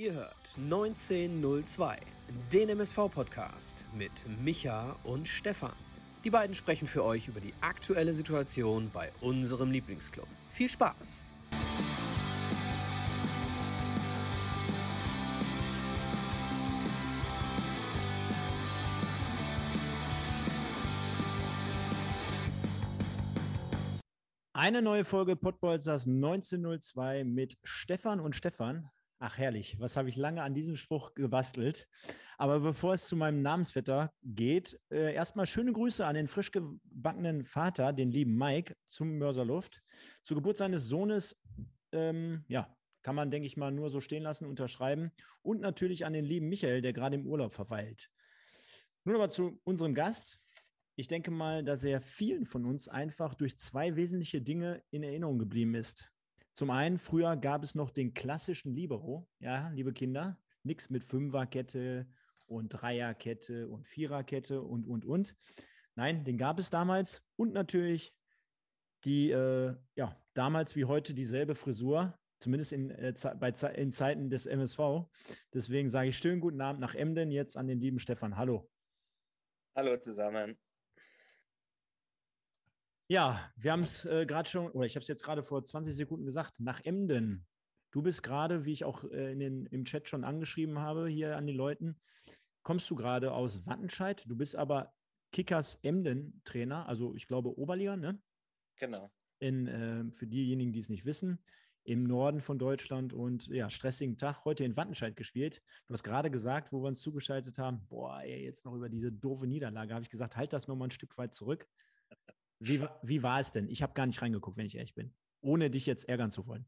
Ihr hört 1902, den MSV-Podcast mit Micha und Stefan. Die beiden sprechen für euch über die aktuelle Situation bei unserem Lieblingsclub. Viel Spaß! Eine neue Folge Podbolzers 1902 mit Stefan und Stefan. Ach herrlich, was habe ich lange an diesem Spruch gebastelt. Aber bevor es zu meinem Namensvetter geht, äh, erstmal schöne Grüße an den frisch gebackenen Vater, den lieben Mike, zum Mörserluft. Zur Geburt seines Sohnes, ähm, ja, kann man, denke ich mal, nur so stehen lassen, unterschreiben. Und natürlich an den lieben Michael, der gerade im Urlaub verweilt. Nun aber zu unserem Gast. Ich denke mal, dass er vielen von uns einfach durch zwei wesentliche Dinge in Erinnerung geblieben ist. Zum einen, früher gab es noch den klassischen Libero, ja, liebe Kinder, nichts mit Fünferkette und Dreierkette und Viererkette und, und, und. Nein, den gab es damals und natürlich die, äh, ja, damals wie heute dieselbe Frisur, zumindest in, äh, bei, in Zeiten des MSV. Deswegen sage ich schönen guten Abend nach Emden jetzt an den lieben Stefan. Hallo. Hallo zusammen. Ja, wir haben es äh, gerade schon, oder ich habe es jetzt gerade vor 20 Sekunden gesagt, nach Emden. Du bist gerade, wie ich auch äh, in den, im Chat schon angeschrieben habe, hier an den Leuten, kommst du gerade aus Wattenscheid. Du bist aber Kickers Emden Trainer, also ich glaube Oberliga, ne? Genau. In, äh, für diejenigen, die es nicht wissen, im Norden von Deutschland und ja, stressigen Tag heute in Wattenscheid gespielt. Du hast gerade gesagt, wo wir uns zugeschaltet haben, boah, ey, jetzt noch über diese doofe Niederlage, habe ich gesagt, halt das nochmal ein Stück weit zurück. Wie, wie war es denn? Ich habe gar nicht reingeguckt, wenn ich ehrlich bin, ohne dich jetzt ärgern zu wollen.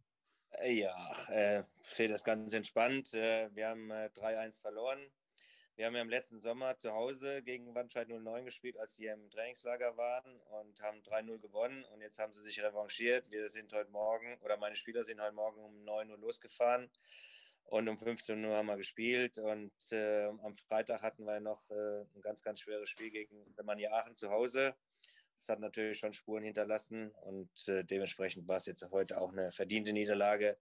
Äh, ja, äh, ich sehe das ganz entspannt. Äh, wir haben äh, 3-1 verloren. Wir haben ja im letzten Sommer zu Hause gegen Wandscheid 09 gespielt, als sie im Trainingslager waren und haben 3-0 gewonnen. Und jetzt haben sie sich revanchiert. Wir sind heute Morgen, oder meine Spieler sind heute Morgen um 9 Uhr losgefahren. Und um 15 Uhr haben wir gespielt. Und äh, am Freitag hatten wir noch äh, ein ganz, ganz schweres Spiel gegen Alemannia Aachen zu Hause. Das hat natürlich schon Spuren hinterlassen und äh, dementsprechend war es jetzt heute auch eine verdiente Niederlage.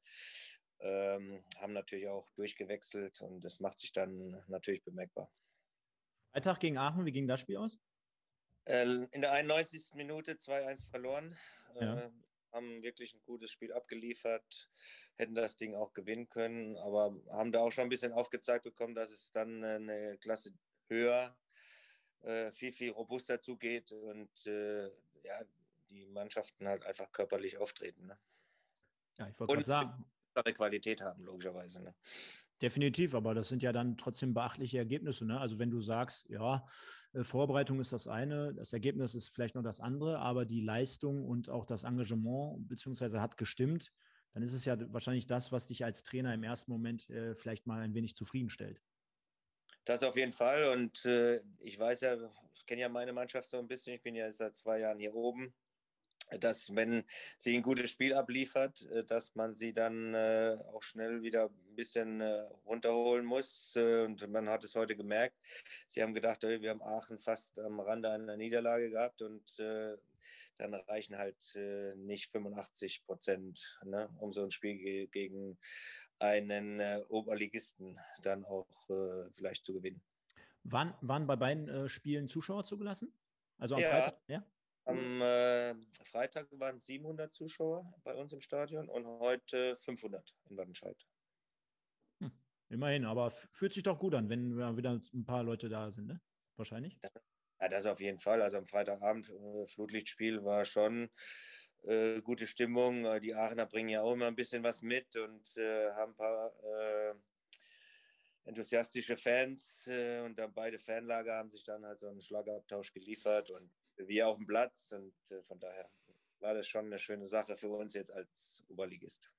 Ähm, haben natürlich auch durchgewechselt und das macht sich dann natürlich bemerkbar. Freitag gegen Aachen, wie ging das Spiel aus? Äh, in der 91. Minute 2-1 verloren. Ja. Äh, haben wirklich ein gutes Spiel abgeliefert, hätten das Ding auch gewinnen können, aber haben da auch schon ein bisschen aufgezeigt bekommen, dass es dann eine Klasse höher äh, viel, viel robuster zugeht und äh, ja, die Mannschaften halt einfach körperlich auftreten. Ne? Ja, ich wollte gerade sagen. Qualität haben, logischerweise. Ne? Definitiv, aber das sind ja dann trotzdem beachtliche Ergebnisse. Ne? Also wenn du sagst, ja, äh, Vorbereitung ist das eine, das Ergebnis ist vielleicht noch das andere, aber die Leistung und auch das Engagement beziehungsweise hat gestimmt, dann ist es ja wahrscheinlich das, was dich als Trainer im ersten Moment äh, vielleicht mal ein wenig zufriedenstellt. Das auf jeden Fall. Und äh, ich weiß ja, ich kenne ja meine Mannschaft so ein bisschen. Ich bin ja seit zwei Jahren hier oben. Dass, wenn sie ein gutes Spiel abliefert, äh, dass man sie dann äh, auch schnell wieder ein bisschen äh, runterholen muss. Äh, und man hat es heute gemerkt. Sie haben gedacht, wir haben Aachen fast am Rande einer Niederlage gehabt und äh, dann reichen halt nicht 85 Prozent, ne, um so ein Spiel gegen einen äh, Oberligisten dann auch äh, vielleicht zu gewinnen. Waren, waren bei beiden äh, Spielen Zuschauer zugelassen? Also am ja, Freitag? Ja. Am äh, Freitag waren 700 Zuschauer bei uns im Stadion und heute 500 in Wattenscheid. Hm, immerhin, aber fühlt sich doch gut an, wenn wieder ein paar Leute da sind, ne? Wahrscheinlich. Ja, das auf jeden Fall. Also am Freitagabend äh, Flutlichtspiel war schon äh, gute Stimmung. Äh, die Aachener bringen ja auch immer ein bisschen was mit und äh, haben ein paar äh, enthusiastische Fans äh, und dann beide Fanlager haben sich dann halt so einen Schlagabtausch geliefert und wir auf dem Platz und von daher war das schon eine schöne Sache für uns jetzt als Oberligist.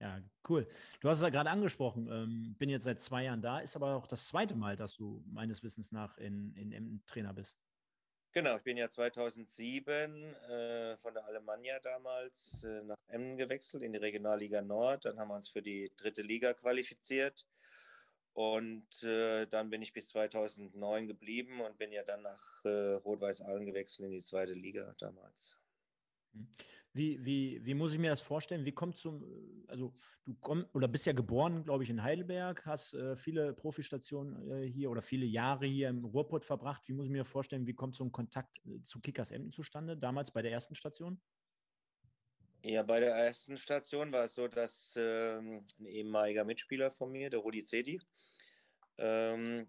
Ja, cool. Du hast es ja gerade angesprochen, ähm, bin jetzt seit zwei Jahren da, ist aber auch das zweite Mal, dass du meines Wissens nach in, in, in Trainer bist. Genau, ich bin ja 2007 äh, von der Alemannia damals äh, nach Emmen gewechselt in die Regionalliga Nord. Dann haben wir uns für die dritte Liga qualifiziert. Und äh, dann bin ich bis 2009 geblieben und bin ja dann nach äh, Rot-Weiß Aalen gewechselt in die zweite Liga damals. Wie, wie, wie muss ich mir das vorstellen? Wie kommt zum, also du kommst oder bist ja geboren, glaube ich, in Heidelberg, hast äh, viele Profistationen äh, hier oder viele Jahre hier im Ruhrpott verbracht. Wie muss ich mir vorstellen, wie kommt so ein Kontakt äh, zu Kickers Emden zustande, damals bei der ersten Station? Ja, bei der ersten Station war es so, dass ähm, ein ehemaliger Mitspieler von mir, der Rudi Zedi, ähm,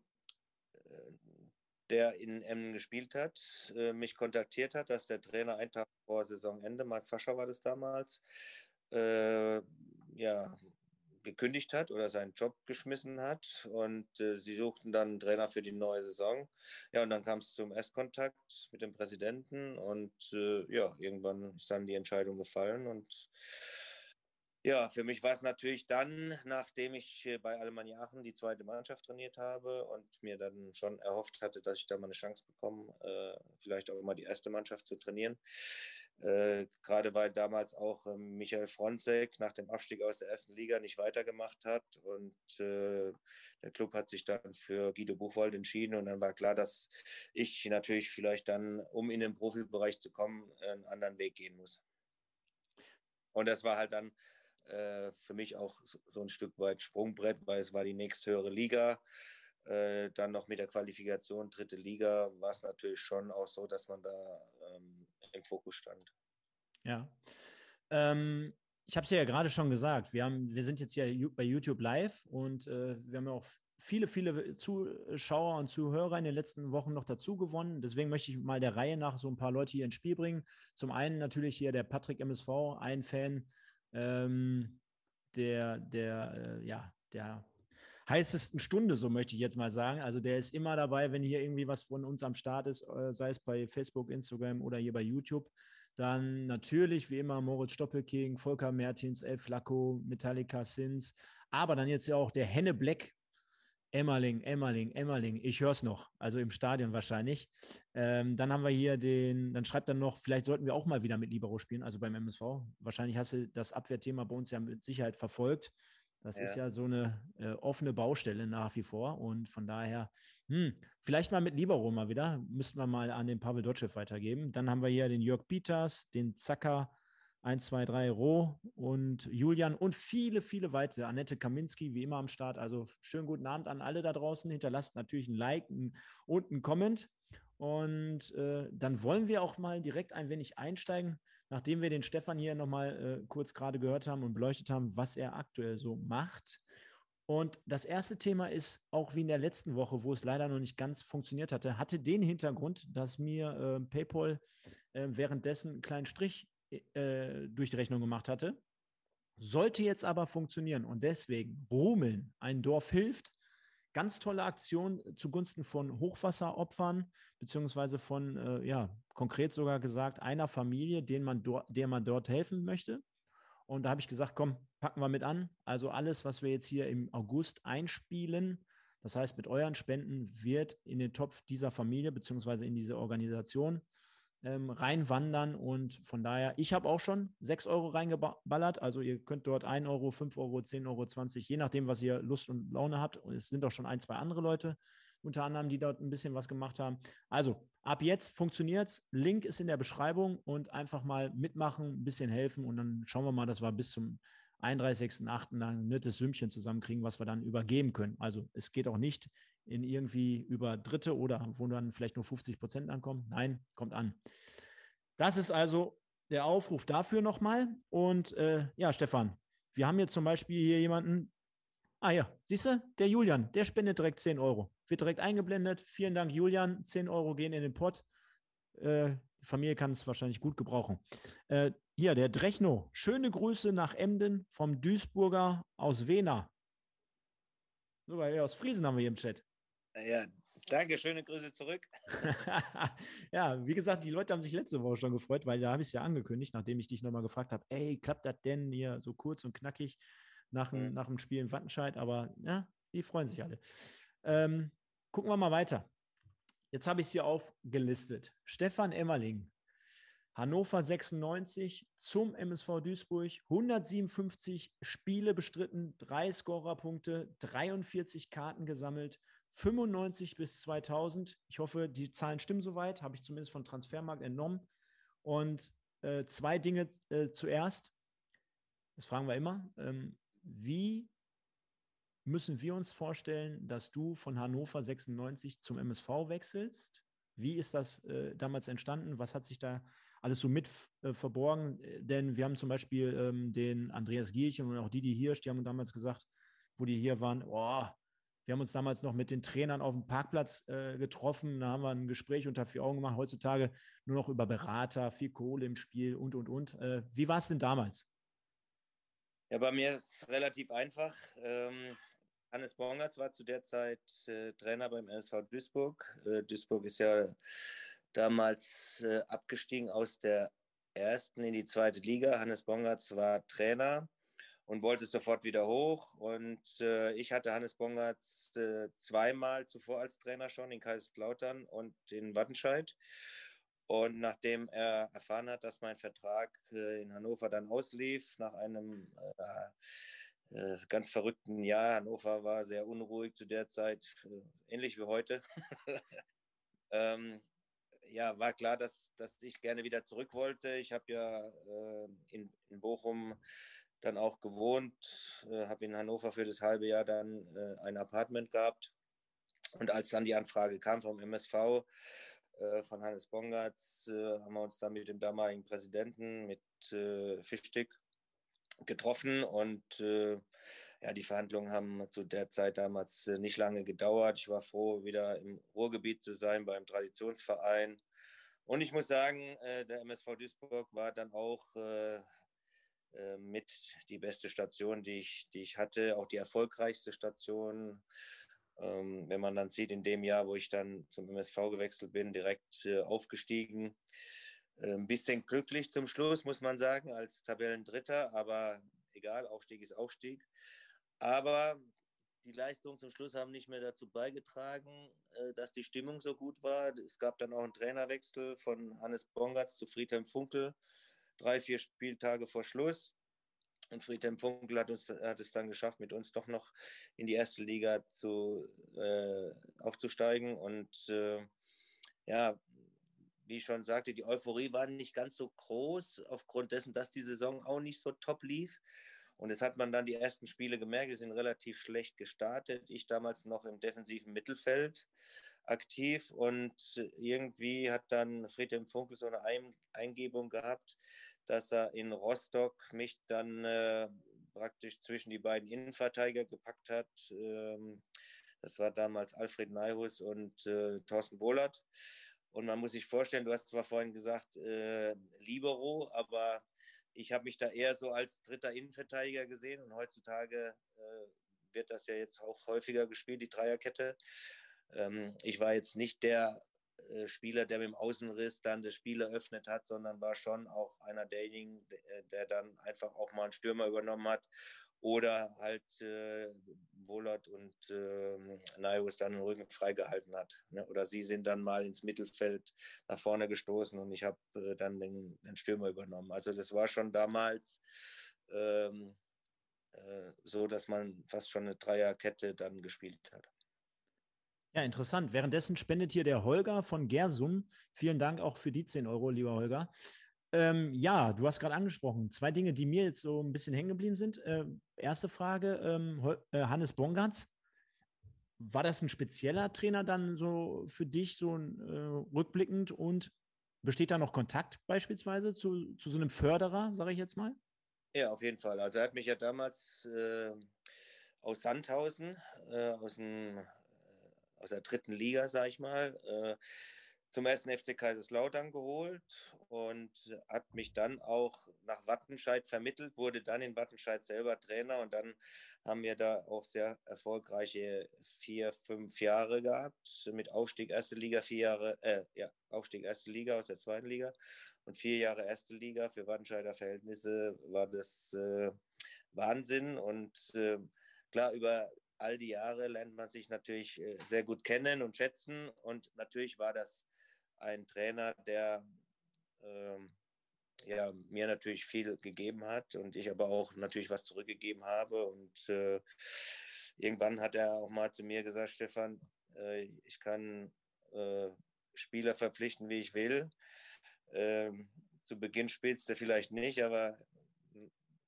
der in Emden gespielt hat, äh, mich kontaktiert hat, dass der Trainer einen Tag vor Saisonende, Marc Fascher war das damals, äh, ja, gekündigt hat oder seinen Job geschmissen hat und äh, sie suchten dann einen Trainer für die neue Saison. Ja, und dann kam es zum Erstkontakt mit dem Präsidenten und äh, ja, irgendwann ist dann die Entscheidung gefallen und ja, für mich war es natürlich dann, nachdem ich äh, bei Alemannia Aachen die zweite Mannschaft trainiert habe und mir dann schon erhofft hatte, dass ich da mal eine Chance bekomme, äh, vielleicht auch mal die erste Mannschaft zu trainieren. Äh, gerade weil damals auch äh, Michael Fronzek nach dem Abstieg aus der ersten Liga nicht weitergemacht hat und der Club hat sich dann für Guido Buchwald entschieden und dann war klar, dass ich natürlich vielleicht dann, um in den Profibereich zu kommen, einen anderen Weg gehen muss. Und das war halt dann äh, für mich auch so ein Stück weit Sprungbrett, weil es war die nächsthöhere Liga. Äh, dann noch mit der Qualifikation dritte Liga war es natürlich schon auch so, dass man da ähm, im Fokus stand. Ja. Ähm, ich habe es ja gerade schon gesagt, wir, haben, wir sind jetzt hier bei YouTube live und äh, wir haben ja auch viele, viele Zuschauer und Zuhörer in den letzten Wochen noch dazu gewonnen. Deswegen möchte ich mal der Reihe nach so ein paar Leute hier ins Spiel bringen. Zum einen natürlich hier der Patrick MSV, ein Fan, ähm, der, der, äh, ja, der heißesten Stunde, so möchte ich jetzt mal sagen. Also der ist immer dabei, wenn hier irgendwie was von uns am Start ist, äh, sei es bei Facebook, Instagram oder hier bei YouTube. Dann natürlich wie immer Moritz Stoppelking, Volker Mertins, El Flacco, Metallica Sins, aber dann jetzt ja auch der Henne Black Emmerling, Emmerling, Emmerling. Ich höre es noch, also im Stadion wahrscheinlich. Ähm, dann haben wir hier den, dann schreibt er noch, vielleicht sollten wir auch mal wieder mit Libero spielen, also beim MSV. Wahrscheinlich hast du das Abwehrthema bei uns ja mit Sicherheit verfolgt. Das ja. ist ja so eine äh, offene Baustelle nach wie vor. Und von daher, hm, vielleicht mal mit Libero mal wieder. Müssten wir mal an den Pavel Dotschew weitergeben. Dann haben wir hier den Jörg Pieters, den Zacker, 1, 2, 3 Roh und Julian und viele, viele weitere. Annette Kaminski, wie immer am Start. Also schönen guten Abend an alle da draußen. Hinterlasst natürlich ein Like und ein Comment. Und äh, dann wollen wir auch mal direkt ein wenig einsteigen, nachdem wir den Stefan hier nochmal äh, kurz gerade gehört haben und beleuchtet haben, was er aktuell so macht. Und das erste Thema ist auch wie in der letzten Woche, wo es leider noch nicht ganz funktioniert hatte, hatte den Hintergrund, dass mir äh, PayPal äh, währenddessen einen kleinen Strich äh, durch die Rechnung gemacht hatte. Sollte jetzt aber funktionieren und deswegen Rumeln, ein Dorf hilft. Ganz tolle Aktion zugunsten von Hochwasseropfern, beziehungsweise von, äh, ja, konkret sogar gesagt, einer Familie, denen man der man dort helfen möchte. Und da habe ich gesagt, komm, packen wir mit an. Also alles, was wir jetzt hier im August einspielen, das heißt, mit euren Spenden wird in den Topf dieser Familie beziehungsweise in diese Organisation ähm, reinwandern. Und von daher, ich habe auch schon 6 Euro reingeballert. Also ihr könnt dort 1 Euro, 5 Euro, 10 Euro, 20, je nachdem, was ihr Lust und Laune habt. Und es sind auch schon ein, zwei andere Leute unter anderem, die dort ein bisschen was gemacht haben. Also ab jetzt funktioniert es. Link ist in der Beschreibung und einfach mal mitmachen, ein bisschen helfen und dann schauen wir mal, dass wir bis zum 31.08. ein nettes Sümmchen zusammenkriegen, was wir dann übergeben können. Also es geht auch nicht in irgendwie über Dritte oder wo dann vielleicht nur 50 Prozent ankommen. Nein, kommt an. Das ist also der Aufruf dafür nochmal. Und äh, ja, Stefan, wir haben jetzt zum Beispiel hier jemanden. Ah ja, siehst du, der Julian, der spendet direkt 10 Euro. Wird direkt eingeblendet. Vielen Dank, Julian. 10 Euro gehen in den Pott. Äh, die Familie kann es wahrscheinlich gut gebrauchen. Äh, hier, der Drechno. Schöne Grüße nach Emden vom Duisburger aus Wena. So, aus Friesen haben wir hier im Chat. Ja, danke, schöne Grüße zurück. ja, wie gesagt, die Leute haben sich letzte Woche schon gefreut, weil da habe ich es ja angekündigt, nachdem ich dich nochmal gefragt habe, ey, klappt das denn hier so kurz und knackig nach, mhm. nach dem Spiel in Wattenscheid? Aber ja, die freuen sich alle. Ähm, gucken wir mal weiter. Jetzt habe ich es hier aufgelistet. Stefan Emmerling, Hannover 96 zum MSV Duisburg, 157 Spiele bestritten, drei Scorerpunkte, 43 Karten gesammelt, 95 bis 2000. Ich hoffe, die Zahlen stimmen soweit, habe ich zumindest von Transfermarkt entnommen. Und Äh, zwei Dinge äh, zuerst. Das fragen wir immer. Ähm, wie müssen wir uns vorstellen, dass du von Hannover 96 zum MSV wechselst? Wie ist das äh, damals entstanden? Was hat sich da alles so mit äh, verborgen? Denn wir haben zum Beispiel ähm, den Andreas Gierchen und auch Didi Hirsch, die haben damals gesagt, wo die hier waren, oh, wir haben uns damals noch mit den Trainern auf dem Parkplatz äh, getroffen. Da haben wir ein Gespräch unter vier Augen gemacht. Heutzutage nur noch über Berater, viel Kohle im Spiel und, und, und. Äh, wie war es denn damals? Ja, bei mir ist es relativ einfach. Ähm, Hannes Bongertz war zu der Zeit äh, Trainer beim NSV Duisburg. Äh, Duisburg ist ja damals äh, abgestiegen aus der ersten in die zweite Liga. Hannes Bongertz war Trainer und wollte sofort wieder hoch. Und äh, ich hatte Hannes Bongertz äh, zweimal zuvor als Trainer schon in Kaiserslautern und in Wattenscheid. Und nachdem er erfahren hat, dass mein Vertrag äh, in Hannover dann auslief, nach einem äh, äh, ganz verrückten Jahr, Hannover war sehr unruhig zu der Zeit, äh, ähnlich wie heute, ähm, ja, war klar, dass, dass ich gerne wieder zurück wollte. Ich habe ja in, in Bochum dann auch gewohnt, äh, habe in Hannover für das halbe Jahr dann äh, ein Apartment gehabt. Und als dann die Anfrage kam vom MSV, äh, von Hannes Bongatz, äh, haben wir uns dann mit dem damaligen Präsidenten, mit äh, Fischstick, getroffen. Und äh, ja, die Verhandlungen haben zu der Zeit damals nicht lange gedauert. Ich war froh, wieder im Ruhrgebiet zu sein, beim Traditionsverein. Und ich muss sagen, der MSV Duisburg war dann auch äh, mit die beste Station, die ich, die ich hatte, auch die erfolgreichste Station. Ähm, wenn man dann sieht, in dem Jahr, wo ich dann zum MSV gewechselt bin, direkt äh, aufgestiegen. Äh, ein bisschen glücklich zum Schluss, muss man sagen, als Tabellendritter, aber egal, Aufstieg ist Aufstieg. Aber die Leistungen zum Schluss haben nicht mehr dazu beigetragen, äh, dass die Stimmung so gut war. Es gab dann auch einen Trainerwechsel von Hannes Bongatz zu Friedhelm Funkel drei, vier Spieltage vor Schluss. Und Friedhelm Funkel hat, uns, hat es dann geschafft, mit uns doch noch in die erste Liga zu, äh, aufzusteigen. Und äh, ja, wie ich schon sagte, die Euphorie war nicht ganz so groß, aufgrund dessen, dass die Saison auch nicht so top lief. Und das hat man dann die ersten Spiele gemerkt, wir sind relativ schlecht gestartet. Ich damals noch im defensiven Mittelfeld aktiv und irgendwie hat dann Friedhelm Funkel so eine Eingebung gehabt, dass er in Rostock mich dann äh, praktisch zwischen die beiden Innenverteidiger gepackt hat. Ähm, das war damals Alfred Neihus und äh, Thorsten Wohlert. Und man muss sich vorstellen, du hast zwar vorhin gesagt, äh, Libero, aber ich habe mich da eher so als dritter Innenverteidiger gesehen und heutzutage äh, wird das ja jetzt auch häufiger gespielt, die Dreierkette. Ähm, ich war jetzt nicht der äh, Spieler, der mit dem Außenriss dann das Spiel eröffnet hat, sondern war schon auch einer derjenigen, der, der dann einfach auch mal einen Stürmer übernommen hat oder halt äh, Wohlert und äh, Naius dann den Rücken freigehalten hat. Ne? Oder sie sind dann mal ins Mittelfeld nach vorne gestoßen und ich habe äh, dann den, den, Stürmer übernommen. Also das war schon damals ähm, äh, so, dass man fast schon eine Dreierkette dann gespielt hat. Ja, interessant. Währenddessen spendet hier der Holger von Gersum. Vielen Dank auch für die 10 Euro, lieber Holger. Ähm, ja, du hast gerade angesprochen, zwei Dinge, die mir jetzt so ein bisschen hängen geblieben sind. Äh, erste Frage, ähm, äh, Hannes Bongatz. War das ein spezieller Trainer dann so für dich, so äh, rückblickend? Und besteht da noch Kontakt beispielsweise zu, zu so einem Förderer, sage ich jetzt mal? Ja, auf jeden Fall. Also er hat mich ja damals äh, aus Sandhausen, äh, aus dem aus der dritten Liga, sage ich mal, äh, zum ersten FC Kaiserslautern geholt und hat mich dann auch nach Wattenscheid vermittelt, wurde dann in Wattenscheid selber Trainer und dann haben wir da auch sehr erfolgreiche vier, fünf Jahre gehabt mit Aufstieg erste Liga, vier Jahre, äh, ja, Aufstieg erste Liga aus der zweiten Liga und vier Jahre erste Liga. Für Wattenscheider Verhältnisse war das äh, Wahnsinn und äh, klar, über all die Jahre lernt man sich natürlich äh, sehr gut kennen und schätzen. Und natürlich war das ein Trainer, der ähm, ja, mir natürlich viel gegeben hat und ich aber auch natürlich was zurückgegeben habe. Und äh, irgendwann hat er auch mal zu mir gesagt, Stefan, äh, ich kann äh, Spieler verpflichten, wie ich will. Ähm, zu Beginn spielst du vielleicht nicht, aber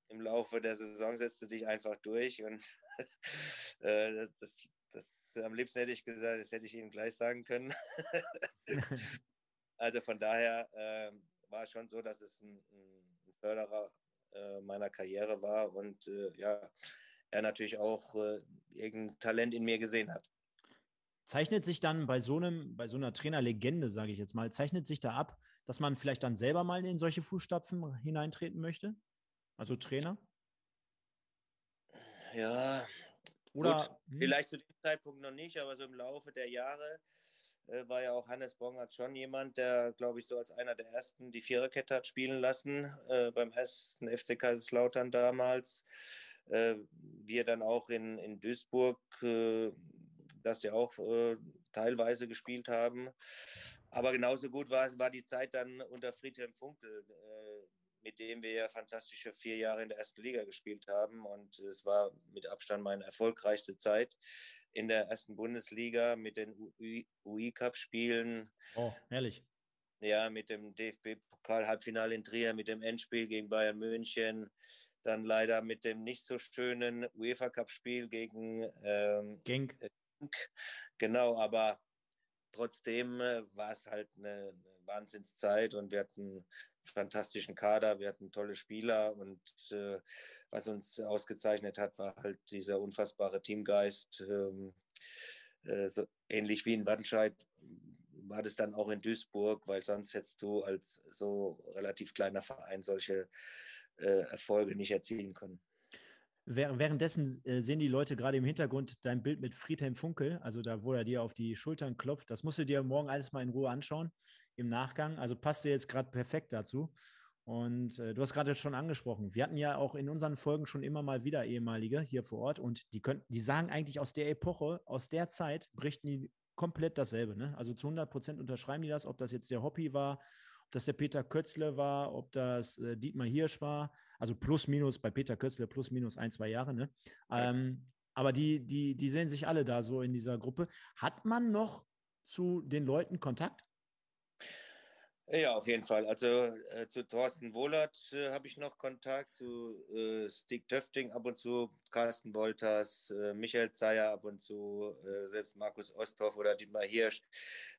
im Laufe der Saison setzt du dich einfach durch und äh, das, das, am liebsten hätte ich gesagt, das hätte ich Ihnen gleich sagen können. also von daher äh, war es schon so, dass es ein, ein Förderer äh, meiner Karriere war und äh, ja, er natürlich auch äh, irgendein Talent in mir gesehen hat. Zeichnet sich dann bei so einem, bei so einer Trainerlegende, sage ich jetzt mal, zeichnet sich da ab, dass man vielleicht dann selber mal in solche Fußstapfen hineintreten möchte? Also Trainer? Ja, oder Gut, hm. vielleicht zu dem Zeitpunkt noch nicht, aber so im Laufe der Jahre äh, war ja auch Hannes Bongert schon jemand, der, glaube ich, so als einer der ersten die Viererkette hat spielen lassen äh, beim ersten FC Kaiserslautern damals. Äh, wir dann auch in, in Duisburg, äh, das ja auch äh, teilweise gespielt haben. Aber genauso gut war, war die Zeit dann unter Friedhelm Funkel äh, mit dem wir ja fantastische vier Jahre in der ersten Liga gespielt haben. Und es war mit Abstand meine erfolgreichste Zeit in der ersten Bundesliga mit den UI-Cup-Spielen. Oh, herrlich. Ja, mit dem DFB-Pokal-Halbfinale in Trier, mit dem Endspiel gegen Bayern München, dann leider mit dem nicht so schönen UEFA-Cup-Spiel gegen ähm, Genk. Genau, aber trotzdem äh, war es halt eine, eine Wahnsinnszeit und wir hatten fantastischen Kader, wir hatten tolle Spieler und äh, was uns ausgezeichnet hat, war halt dieser unfassbare Teamgeist. Ähm, äh, so ähnlich wie in Wattenscheid war das dann auch in Duisburg, weil sonst hättest du als so relativ kleiner Verein solche äh, Erfolge nicht erzielen können. Währenddessen äh, sehen die Leute gerade im Hintergrund dein Bild mit Friedhelm Funkel, also da, wo er dir auf die Schultern klopft. Das musst du dir morgen alles mal in Ruhe anschauen im Nachgang. Also passt dir jetzt gerade perfekt dazu. Und äh, du hast gerade schon angesprochen, wir hatten ja auch in unseren Folgen schon immer mal wieder ehemalige hier vor Ort und die können, die sagen eigentlich aus der Epoche, aus der Zeit, berichten die komplett dasselbe. Ne? Also zu 100 Prozent unterschreiben die das, ob das jetzt der Hobby war, das der Peter Kötzle war, ob das äh, Dietmar Hirsch war. Also plus minus bei Peter Kötzle plus minus ein, zwei Jahre. Ne? Ähm, aber die, die, die sehen sich alle da so in dieser Gruppe. Hat man noch zu den Leuten Kontakt? Ja, auf jeden Fall. Also äh, zu Thorsten Wohlert äh, habe ich noch Kontakt, zu äh, Stig Töfting ab und zu, Carsten Wolters, äh, Michael Zeyer ab und zu, äh, selbst Markus Osthoff oder Dietmar Hirsch.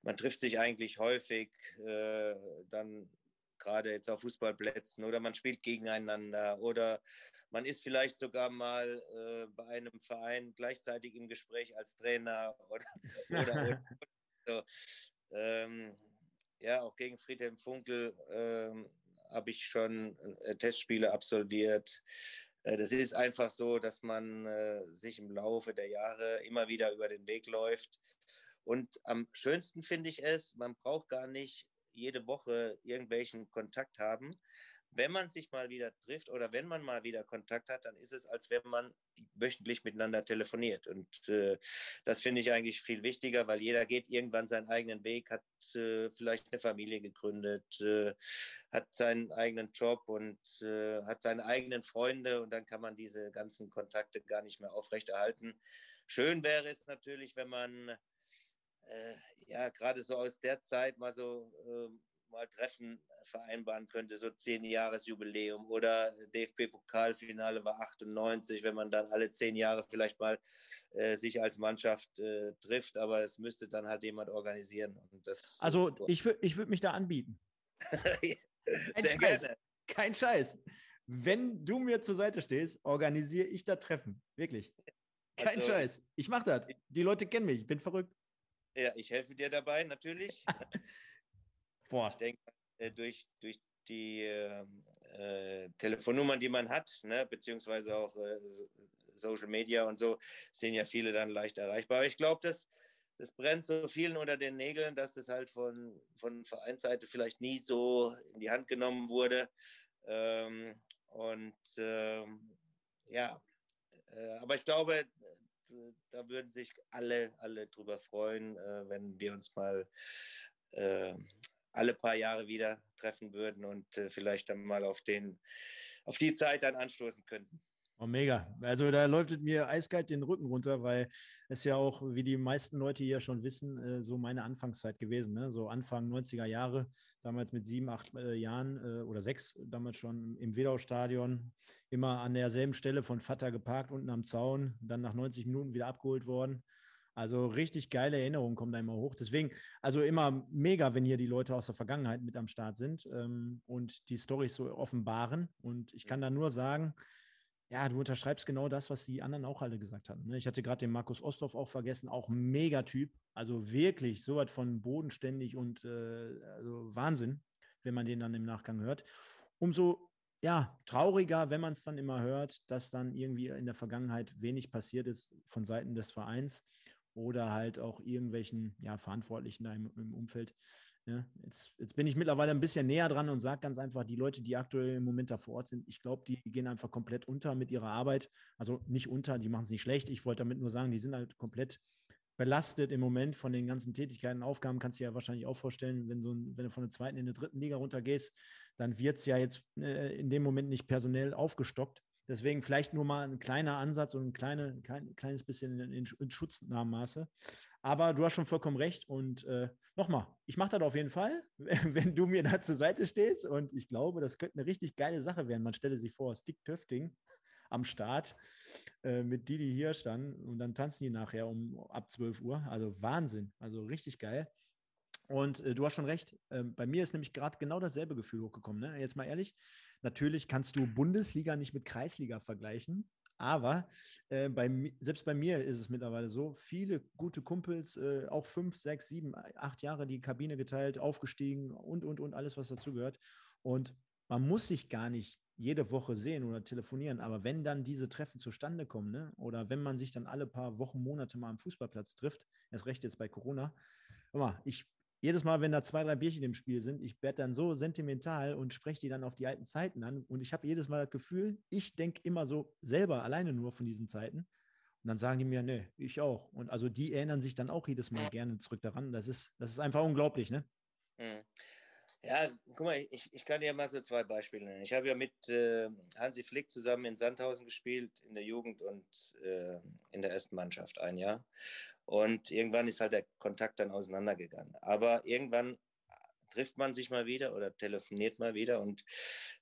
Man trifft sich eigentlich häufig äh, dann gerade jetzt auf Fußballplätzen oder man spielt gegeneinander oder man ist vielleicht sogar mal bei einem Verein gleichzeitig im Gespräch als Trainer oder, oder, oder so. ähm, ja, auch gegen Friedhelm Funkel ähm, habe ich schon äh, Testspiele absolviert. Äh, das ist einfach so, dass man äh, sich im Laufe der Jahre immer wieder über den Weg läuft. Und am schönsten finde ich es, man braucht gar nicht jede Woche irgendwelchen Kontakt haben. Wenn man sich mal wieder trifft oder wenn man mal wieder Kontakt hat, dann ist es, als wenn man wöchentlich miteinander telefoniert. Und äh, das finde ich eigentlich viel wichtiger, weil jeder geht irgendwann seinen eigenen Weg, hat äh, vielleicht eine Familie gegründet, äh, hat seinen eigenen Job und äh, hat seine eigenen Freunde und dann kann man diese ganzen Kontakte gar nicht mehr aufrechterhalten. Schön wäre es natürlich, wenn man äh, ja, gerade so aus der Zeit mal so äh, mal Treffen vereinbaren könnte, so zehn Jahresjubiläum oder DFB-Pokalfinale war 98, wenn man dann alle zehn Jahre vielleicht mal äh, sich als Mannschaft äh, trifft, aber es müsste dann halt jemand organisieren. Das, also ich, ich würde mich da anbieten. Kein Scheiß. Gerne. Kein Scheiß. Wenn du mir zur Seite stehst, organisiere ich da Treffen. Wirklich. Kein also, Scheiß. Ich mache das. Die Leute kennen mich. Ich bin verrückt. Ja, ich helfe dir dabei natürlich. Boah. Ich denke, äh, durch, durch die äh, Telefonnummern, die man hat, ne, beziehungsweise auch äh, Social Media und so, sind ja viele dann leicht erreichbar. Aber ich glaube, das, das brennt so vielen unter den Nägeln, dass das halt von, von Vereinsseite vielleicht nie so in die Hand genommen wurde. Ähm, und ähm, ja, äh, aber ich glaube, da würden sich alle, alle drüber freuen, äh, wenn wir uns mal äh, alle paar Jahre wieder treffen würden und äh, vielleicht dann mal auf, den, auf die Zeit dann anstoßen könnten. Oh, mega. Also da läuft mir eiskalt den Rücken runter, weil es ja auch, wie die meisten Leute hier schon wissen, äh, so meine Anfangszeit gewesen. Ne? So Anfang 90er Jahre, damals mit sieben, acht äh, Jahren äh, oder sechs, damals schon im Wedau-Stadion, immer an derselben Stelle von Vater geparkt, unten am Zaun, dann nach 90 Minuten wieder abgeholt worden. Also richtig geile Erinnerungen kommen da immer hoch. Deswegen, also immer mega, wenn hier die Leute aus der Vergangenheit mit am Start sind ähm, und die Storys so offenbaren. Und ich kann da nur sagen, ja, du unterschreibst genau das, was die anderen auch alle gesagt haben. Ne? Ich hatte gerade den Markus Osthoff auch vergessen, auch Megatyp. Also wirklich so was von bodenständig und äh, also Wahnsinn, wenn man den dann im Nachgang hört. Umso ja, trauriger, wenn man es dann immer hört, dass dann irgendwie in der Vergangenheit wenig passiert ist von Seiten des Vereins oder halt auch irgendwelchen ja, Verantwortlichen da im, im Umfeld. Ja, ne? jetzt, jetzt, bin ich mittlerweile ein bisschen näher dran und sage ganz einfach, die Leute, die aktuell im Moment da vor Ort sind, ich glaube, die gehen einfach komplett unter mit ihrer Arbeit. Also nicht unter, die machen es nicht schlecht. Ich wollte damit nur sagen, die sind halt komplett belastet im Moment von den ganzen Tätigkeiten, Aufgaben. Kannst du dir ja wahrscheinlich auch vorstellen, wenn, so ein, wenn du von der zweiten in die dritten Liga runtergehst, dann wird es ja jetzt äh, in dem Moment nicht personell aufgestockt. Deswegen vielleicht nur mal ein kleiner Ansatz und ein kleine, klein, kleines bisschen in, in, Schutznahmmaße. Aber du hast schon vollkommen recht. Und äh, nochmal, ich mache das auf jeden Fall, wenn du mir da zur Seite stehst. Und ich glaube, das könnte eine richtig geile Sache werden. Man stelle sich vor, Stick Töfting am Start äh, mit Didi Hirsch dann und dann tanzen die nachher um ab 12 Uhr. Also Wahnsinn. Also richtig geil. Und äh, du hast schon recht. Ähm, bei mir ist nämlich gerade genau dasselbe Gefühl hochgekommen. Ne? Jetzt mal ehrlich, Natürlich kannst du Bundesliga nicht mit Kreisliga vergleichen, aber äh, bei, selbst bei mir ist es mittlerweile so, viele gute Kumpels, äh, auch fünf, sechs, sieben, acht Jahre die Kabine geteilt, aufgestiegen und, und, und, alles, was dazugehört. Und man muss sich gar nicht jede Woche sehen oder telefonieren, aber wenn dann diese Treffen zustande kommen, ne, oder wenn man sich dann alle paar Wochen, Monate mal am Fußballplatz trifft, erst recht jetzt bei Corona, mal, ich jedes Mal, wenn da zwei, drei Bierchen im Spiel sind, ich werde dann so sentimental und spreche die dann auf die alten Zeiten an. Und ich habe jedes Mal das Gefühl, ich denke immer so selber alleine nur von diesen Zeiten. Und dann sagen die mir, nee, ich auch. Und also die erinnern sich dann auch jedes Mal gerne zurück daran. Das ist, das ist einfach unglaublich, ne? Hm. Ja, guck mal, ich, ich kann dir mal so zwei Beispiele nennen. Ich habe ja mit äh, Hansi Flick zusammen in Sandhausen gespielt, in der Jugend und äh, in der ersten Mannschaft ein Jahr. Und irgendwann ist halt der Kontakt dann auseinandergegangen. Aber irgendwann trifft man sich mal wieder oder telefoniert mal wieder und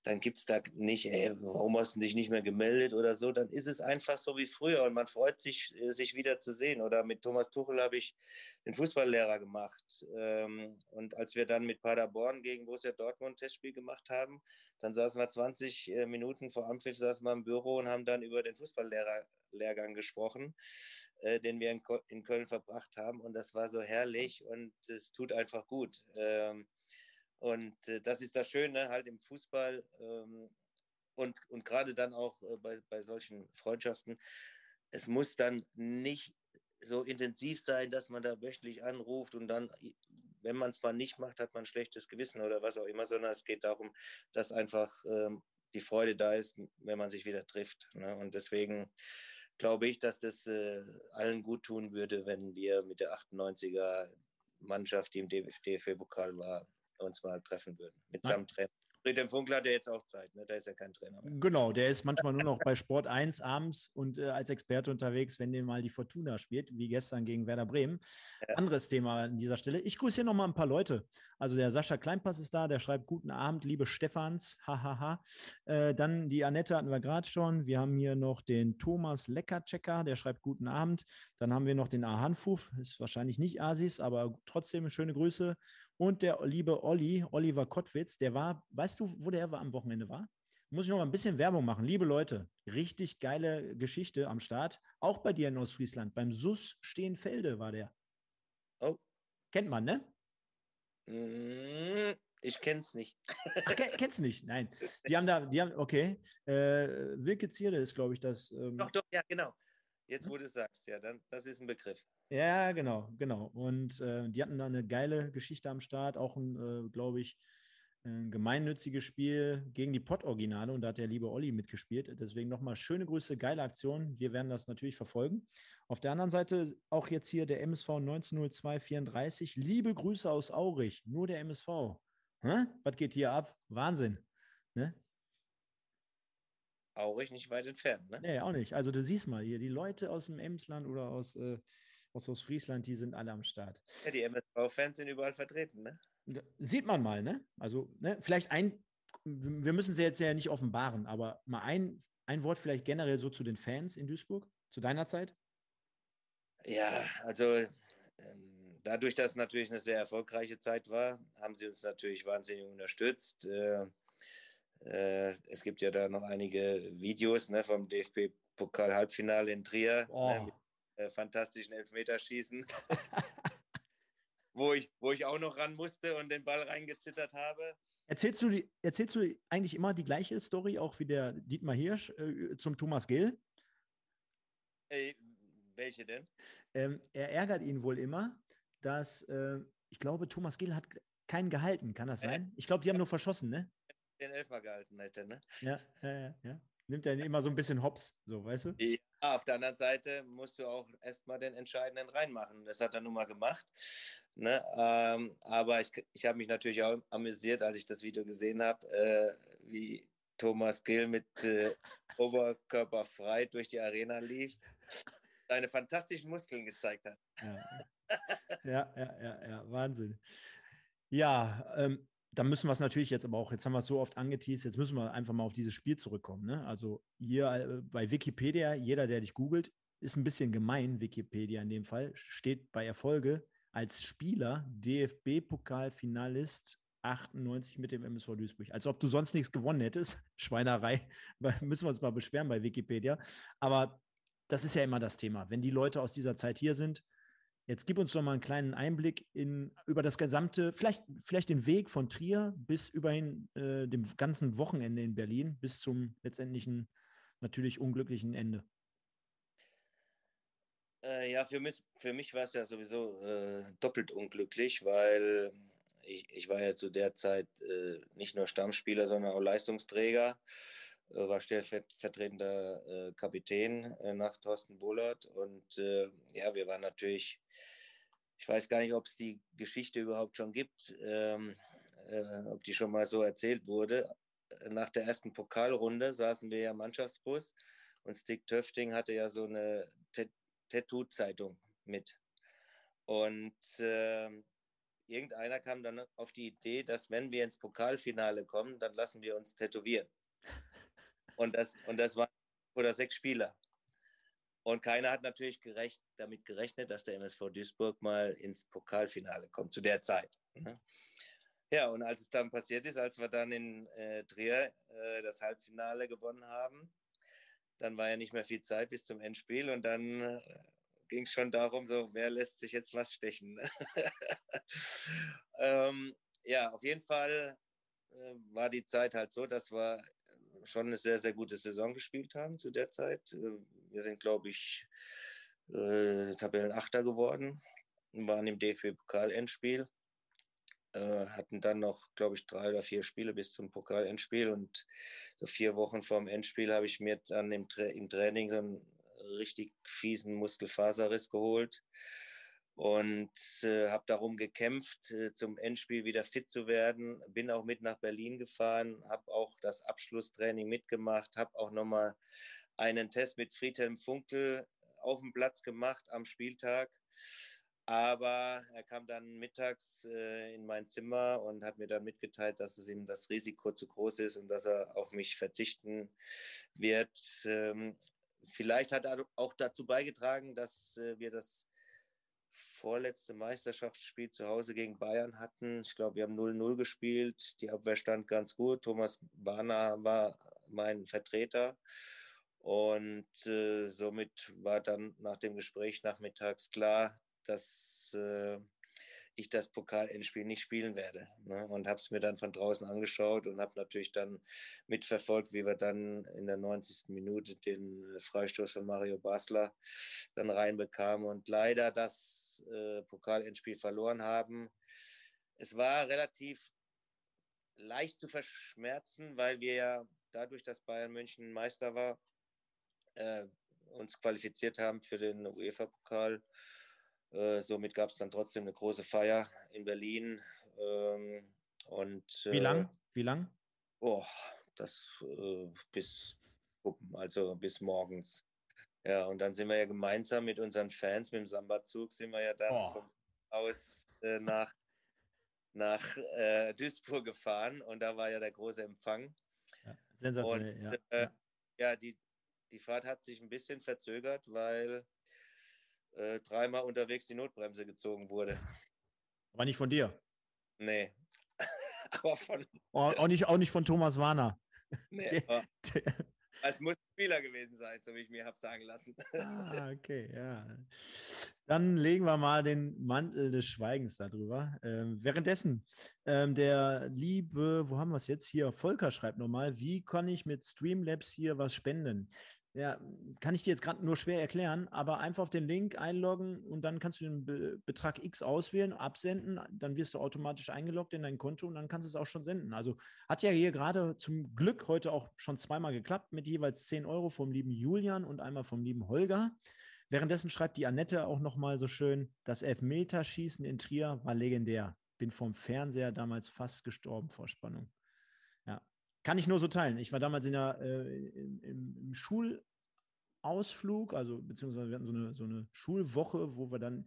dann gibt es da nicht, ey, warum hast du dich nicht mehr gemeldet oder so, dann ist es einfach so wie früher und man freut sich, äh, sich wieder zu sehen. Oder mit Thomas Tuchel habe ich den Fußballlehrer gemacht ähm, und als wir dann mit Paderborn gegen Borussia Dortmund ein Testspiel gemacht haben, dann saßen wir 20 äh, Minuten vor Ampfiff, saßen wir im Büro und haben dann über den Fußballlehrgang gesprochen, äh, den wir in, in, Köln verbracht haben und das war so herrlich und es tut einfach gut. Ähm, und äh, das ist das Schöne halt im Fußball ähm, und, und gerade dann auch äh, bei, bei solchen Freundschaften. Es muss dann nicht so intensiv sein, dass man da wöchentlich anruft und dann, wenn man es mal nicht macht, hat man ein schlechtes Gewissen oder was auch immer, sondern es geht darum, dass einfach ähm, die Freude da ist, wenn man sich wieder trifft. Ne? Und deswegen glaube ich, dass das äh, allen gut tun würde, wenn wir mit der 98er Mannschaft, die im DFB-Pokal war, uns mal treffen würden. Mitsamt Trainer. Friedhelm Funkel hat ja jetzt auch Zeit, ne? da ist ja kein Trainer mehr. Genau, der ist manchmal nur noch bei Sport 1 abends und äh, als Experte unterwegs, wenn den mal die Fortuna spielt, wie gestern gegen Werder Bremen. Ja. Anderes Thema an dieser Stelle. Ich grüße hier nochmal ein paar Leute. Also der Sascha Kleinpass ist da, der schreibt Guten Abend, liebe Stefans, hahaha. Äh, dann die Annette hatten wir gerade schon. Wir haben hier noch den Thomas Leckerchecker, der schreibt Guten Abend. Dann haben wir noch den Ahanfuf, ist wahrscheinlich nicht Asis, aber trotzdem schöne Grüße. Und der liebe Olli, Oliver Kottwitz, der war, weißt du, wo der am Wochenende war? Muss ich noch mal ein bisschen Werbung machen. Liebe Leute, richtig geile Geschichte am Start. Auch bei dir in Ostfriesland. Beim SUS Stehenfelde war der. Oh. Kennt man, ne? Mm, ich kenn's nicht. Ach, kennst du nicht? Nein. Die haben da, die haben, okay. Äh, Wilke Zierde ist, glaube ich, das. Ähm, doch, doch, ja, genau. Jetzt, wo du es sagst, ja, dann, das ist ein Begriff. Ja, genau, genau. Und äh, die hatten da eine geile Geschichte am Start, auch ein, äh, glaube ich, ein gemeinnütziges Spiel gegen die Pott-Originale und da hat der liebe Olli mitgespielt. Deswegen nochmal schöne Grüße, geile Aktion. Wir werden das natürlich verfolgen. Auf der anderen Seite auch jetzt hier der MSV 190234. Liebe Grüße aus Aurich, nur der MSV. Hä? Was geht hier ab? Wahnsinn. Ne? Aurich nicht weit entfernt, ne? Nee, auch nicht. Also du siehst mal hier, die Leute aus dem Emsland oder aus, äh, aus Ostfriesland, die sind alle am Start. Ja, die MSV-Fans sind überall vertreten, ne? Sieht man mal, ne? Also, ne, vielleicht ein, wir müssen sie jetzt ja nicht offenbaren, aber mal ein, ein Wort vielleicht generell so zu den Fans in Duisburg, zu deiner Zeit? Ja, also ähm, dadurch, dass es natürlich eine sehr erfolgreiche Zeit war, haben sie uns natürlich wahnsinnig unterstützt. Äh, äh, es gibt ja da noch einige Videos ne, vom DFB-Pokal-Halbfinale in Trier ne, oh. ne, äh, fantastischen Elfmeterschießen. wo, ich, wo ich auch noch ran musste und den Ball reingezittert habe. Erzählst du, die, erzählst du eigentlich immer die gleiche Story, auch wie der Dietmar Hirsch äh, zum Thomas Gill? Ey, welche denn? Ähm, er ärgert ihn wohl immer, dass, äh, ich glaube, Thomas Gill hat keinen gehalten, kann das sein? Ich glaube, die haben nur verschossen, ne? Den Elfmal gehalten hätte, ne? Ja, ja, ja. Nimmt er immer so ein bisschen hops, so, weißt du? Ja, auf der anderen Seite musst du auch erstmal den Entscheidenden reinmachen. Das hat er nun mal gemacht. Ne? Ähm, aber ich, ich habe mich natürlich auch amüsiert, als ich das Video gesehen habe, äh, wie Thomas Gill mit äh, Oberkörper frei durch die Arena lief, seine fantastischen Muskeln gezeigt hat. Ja, ja, ja, ja, ja Wahnsinn. Ja, ähm, da müssen wir es natürlich jetzt aber auch, jetzt haben wir es so oft angeteased, jetzt müssen wir einfach mal auf dieses Spiel zurückkommen. Ne? Also hier äh, bei Wikipedia, jeder, der dich googelt, ist ein bisschen gemein, Wikipedia in dem Fall, steht bei Erfolge als Spieler DFB-Pokalfinalist 98 mit dem MSV Duisburg. Als ob du sonst nichts gewonnen hättest. Schweinerei. Müssen wir uns mal beschweren bei Wikipedia. Aber das ist ja immer das Thema. Wenn die Leute aus dieser Zeit hier sind, jetzt gib uns doch mal einen kleinen Einblick in, über das gesamte, vielleicht, vielleicht den Weg von Trier bis überhin äh, dem ganzen Wochenende in Berlin bis zum letztendlichen natürlich unglücklichen Ende. Äh, ja, für mich, für mich war es ja sowieso äh, doppelt unglücklich, weil ich, ich war ja zu der Zeit äh, nicht nur Stammspieler, sondern auch Leistungsträger, äh, war stellvertretender äh, Kapitän nach Thorsten Bullert und ja, wir waren natürlich, ich weiß gar nicht, ob es die Geschichte überhaupt schon gibt, ähm, ob die schon mal so erzählt wurde. Nach der ersten Pokalrunde saßen wir ja im Mannschaftsbus und Stick Töfting hatte ja so eine Tattoo-Zeitung mit. Und äh, irgendeiner kam dann auf die Idee, dass wenn wir ins Pokalfinale kommen, dann lassen wir uns tätowieren. Und das, und das waren oder sechs Spieler. Und keiner hat natürlich gerecht, damit gerechnet, dass der MSV Duisburg mal ins Pokalfinale kommt, zu der Zeit. Ne? Ja, und als es dann passiert ist, als wir dann in äh, Trier äh, das Halbfinale gewonnen haben, dann war ja nicht mehr viel Zeit bis zum Endspiel und dann äh, ging es schon darum, so, wer lässt sich jetzt was stechen. Ne? ähm, ja, auf jeden Fall äh, war die Zeit halt so, dass wir schon eine sehr, sehr gute Saison gespielt haben zu der Zeit. Äh, wir sind, glaube ich, äh, Tabellenachter geworden, waren im DFB-Pokal-Endspiel äh, hatten dann noch, glaube ich, drei oder vier Spiele bis zum Pokalendspiel und so vier Wochen vorm Endspiel habe ich mir dann im, Tra im Training so einen richtig fiesen Muskelfaserriss geholt und äh, habe darum gekämpft, äh, zum Endspiel wieder fit zu werden. Bin auch mit nach Berlin gefahren, habe auch das Abschlusstraining mitgemacht, habe auch nochmal einen Test mit Friedhelm Funkel auf dem Platz gemacht am Spieltag. Aber er kam dann mittags äh, in mein Zimmer und hat mir dann mitgeteilt, dass es ihm das Risiko zu groß ist und dass er auf mich verzichten wird. Ähm, vielleicht hat er auch dazu beigetragen, dass äh, wir das vorletzte Meisterschaftsspiel zu Hause gegen Bayern hatten. Ich glaube, wir haben 0-0 gespielt. Die Abwehr stand ganz gut. Thomas Bahner war mein Vertreter. Und äh, somit war dann nach dem Gespräch nachmittags klar, dass äh, ich das Pokalendspiel nicht spielen werde. Ne? Und habe es mir dann von draußen angeschaut und habe natürlich dann mitverfolgt, wie wir dann in der 90. Minute den Freistoß von Mario Basler dann reinbekamen und leider das äh, Pokalendspiel verloren haben. Es war relativ leicht zu verschmerzen, weil wir ja dadurch, dass Bayern München Meister war, äh, uns qualifiziert haben für den UEFA-Pokal äh, somit gab es dann trotzdem eine große Feier in Berlin. Ähm, und, Wie lang? Wie lang? Oh, das äh, bis also bis morgens. Ja, und dann sind wir ja gemeinsam mit unseren Fans, mit dem Samba-Zug, sind wir ja dann oh. aus äh, nach, nach äh, Duisburg gefahren und da war ja der große Empfang. Ja, sensationell, und, ja. Äh, ja, die, die Fahrt hat sich ein bisschen verzögert, weil äh, dreimal unterwegs die Notbremse gezogen wurde. Aber nicht von dir? Nee. Aber von. Oh, auch, nicht, auch nicht von Thomas Warner. Nee, der, der, es muss Spieler gewesen sein, so wie ich mir habe sagen lassen. Ah, okay, ja. Dann legen wir mal den Mantel des Schweigens darüber. Ähm, währenddessen, ähm, der liebe, wo haben wir es jetzt hier? Volker schreibt nochmal, wie kann ich mit Streamlabs hier was spenden? Ja, kann ich dir jetzt gerade nur schwer erklären, aber einfach auf den Link einloggen und dann kannst du den Be Betrag X auswählen, absenden, dann wirst du automatisch eingeloggt in dein Konto und dann kannst du es auch schon senden. Also hat ja hier gerade zum Glück heute auch schon zweimal geklappt mit jeweils 10 Euro vom lieben Julian und einmal vom lieben Holger. Währenddessen schreibt die Annette auch nochmal so schön, das Elfmeterschießen in Trier war legendär. Bin vom Fernseher damals fast gestorben vor Spannung. Kann ich nur so teilen. Ich war damals in der, äh, im, im, Schulausflug, also beziehungsweise wir hatten so eine, so eine Schulwoche, wo wir dann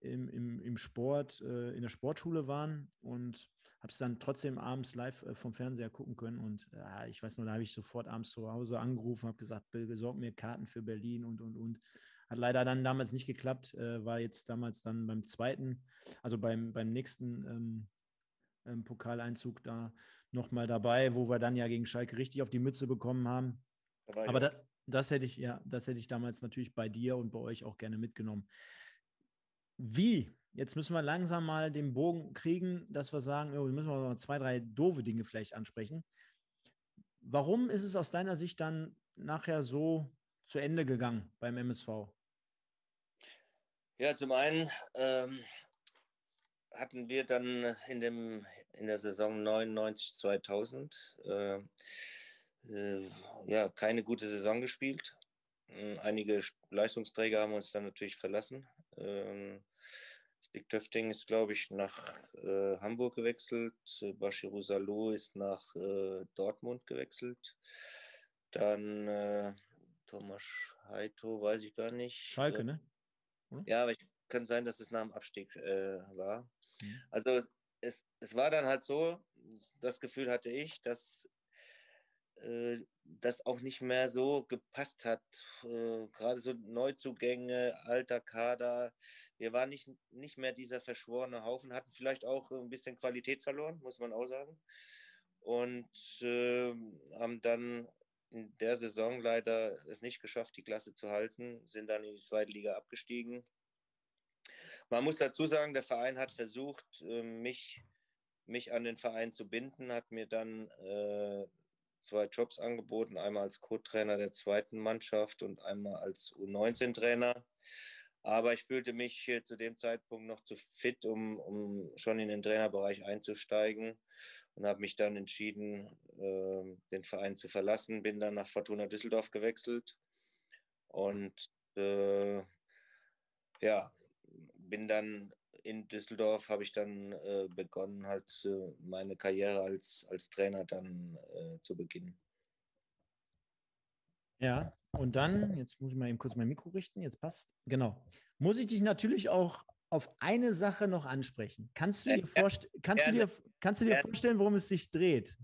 im, im, im Sport, äh, in der Sportschule waren und habe es dann trotzdem abends live äh, vom Fernseher gucken können. Und ich weiß nur, da habe ich sofort abends zu Hause angerufen, habe gesagt, besorg mir Karten für Berlin und, und, und. Hat leider dann damals nicht geklappt, äh, war jetzt damals dann beim zweiten, also beim, beim nächsten ähm, ähm, Pokaleinzug da nochmal dabei, wo wir dann ja gegen Schalke richtig auf die Mütze bekommen haben. Aber da, das hätte ich, ja, das hätte ich damals natürlich bei dir und bei euch auch gerne mitgenommen. Wie? Jetzt müssen wir langsam mal den Bogen kriegen, dass wir sagen, oh, müssen wir mal zwei, drei doofe Dinge vielleicht ansprechen. Warum ist es aus deiner Sicht dann nachher so zu Ende gegangen beim MSV? Ja, zum einen ähm, hatten wir dann in, dem, in der Saison 99, 2000 äh, äh, ja, keine gute Saison gespielt. Hm, einige Leistungsträger haben uns dann natürlich verlassen. Ähm, Stig Töfting ist, glaube ich, nach äh, Hamburg gewechselt. Bashiru Salou ist nach äh, Dortmund gewechselt. Dann äh, Thomas Heito, weiß ich gar nicht. Schalke, ne? Oder? Ja, aber es kann sein, dass es nach dem Abstieg äh, war. Mhm. Also es, es war dann halt so, das Gefühl hatte ich, dass äh, das auch nicht mehr so gepasst hat. Äh, gerade so Neuzugänge, alter Kader. Wir waren nicht, nicht mehr dieser verschworene Haufen, hatten vielleicht auch ein bisschen Qualität verloren, muss man auch sagen. Und äh, haben dann in der Saison leider es nicht geschafft, die Klasse zu halten, sind dann in die zweite Liga abgestiegen. Man muss dazu sagen, der Verein hat versucht, ähm, mich, mich an den Verein zu binden, hat mir dann äh, zwei Jobs angeboten, einmal als Co-Trainer der zweiten Mannschaft und einmal als U19-Trainer. Aber ich fühlte mich zu dem Zeitpunkt noch zu fit, um, um schon in den Trainerbereich einzusteigen und habe mich dann entschieden, äh, den Verein zu verlassen. Bin dann nach Fortuna Düsseldorf gewechselt und äh, ja, bin dann in Düsseldorf, habe ich dann äh, begonnen, halt äh, meine Karriere als, als Trainer dann äh, zu beginnen. Ja, und dann, jetzt muss ich mal eben kurz mein Mikro richten, jetzt passt. Genau. Muss ich dich natürlich auch auf eine Sache noch ansprechen. Kannst du dir, vorst kannst du dir, kannst du dir vorstellen, worum es sich dreht?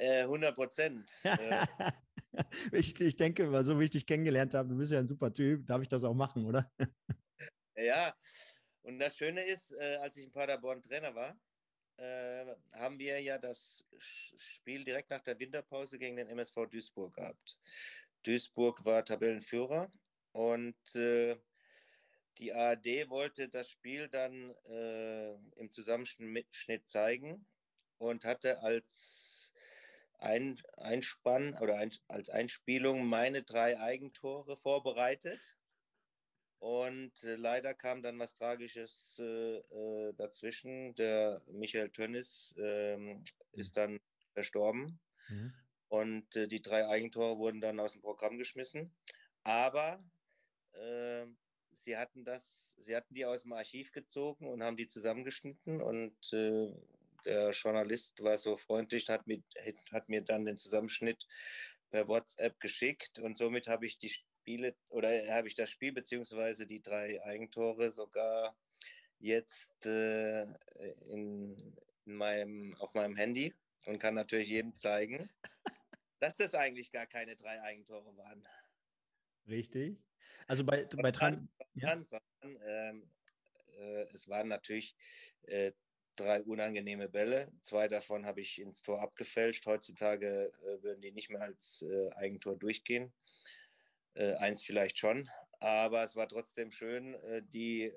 100 äh, Prozent. ich, ich denke, so wie ich dich kennengelernt habe, du bist ja ein super Typ, darf ich das auch machen, oder? Ja, und das Schöne ist, äh, als ich in Paderborn Trainer war, äh, haben wir ja das Spiel direkt nach der Winterpause gegen den MSV Duisburg gehabt. Duisburg war Tabellenführer und äh, die ARD wollte das Spiel dann äh, im Zusammenschnitt zeigen und hatte als ein, Einspann oder ein, als Einspielung meine drei Eigentore vorbereitet. Und äh, leider kam dann was Tragisches äh, äh dazwischen. Der Michael Tönnis ähm, mhm. ist dann verstorben. Mhm. Und äh, die drei Eigentore wurden dann aus dem Programm geschmissen. Aber ähm, sie hatten das, sie hatten die aus dem Archiv gezogen und haben die zusammengeschnitten. Und äh, der Journalist war so freundlich, hat, mit, hat mir dann den Zusammenschnitt per WhatsApp geschickt und somit habe ich die Spiele oder habe ich das Spiel beziehungsweise die drei Eigentore sogar jetzt äh, in, in meinem, auf meinem Handy und kann natürlich jedem zeigen, dass das eigentlich gar keine drei Eigentore waren. Richtig. Also bei, bei Trans. Ja? Ähm, äh, es waren natürlich äh, drei unangenehme Bälle. Zwei davon habe ich ins Tor abgefälscht. Heutzutage äh, würden die nicht mehr als äh, Eigentor durchgehen. Äh, eins vielleicht schon. Aber es war trotzdem schön, äh, die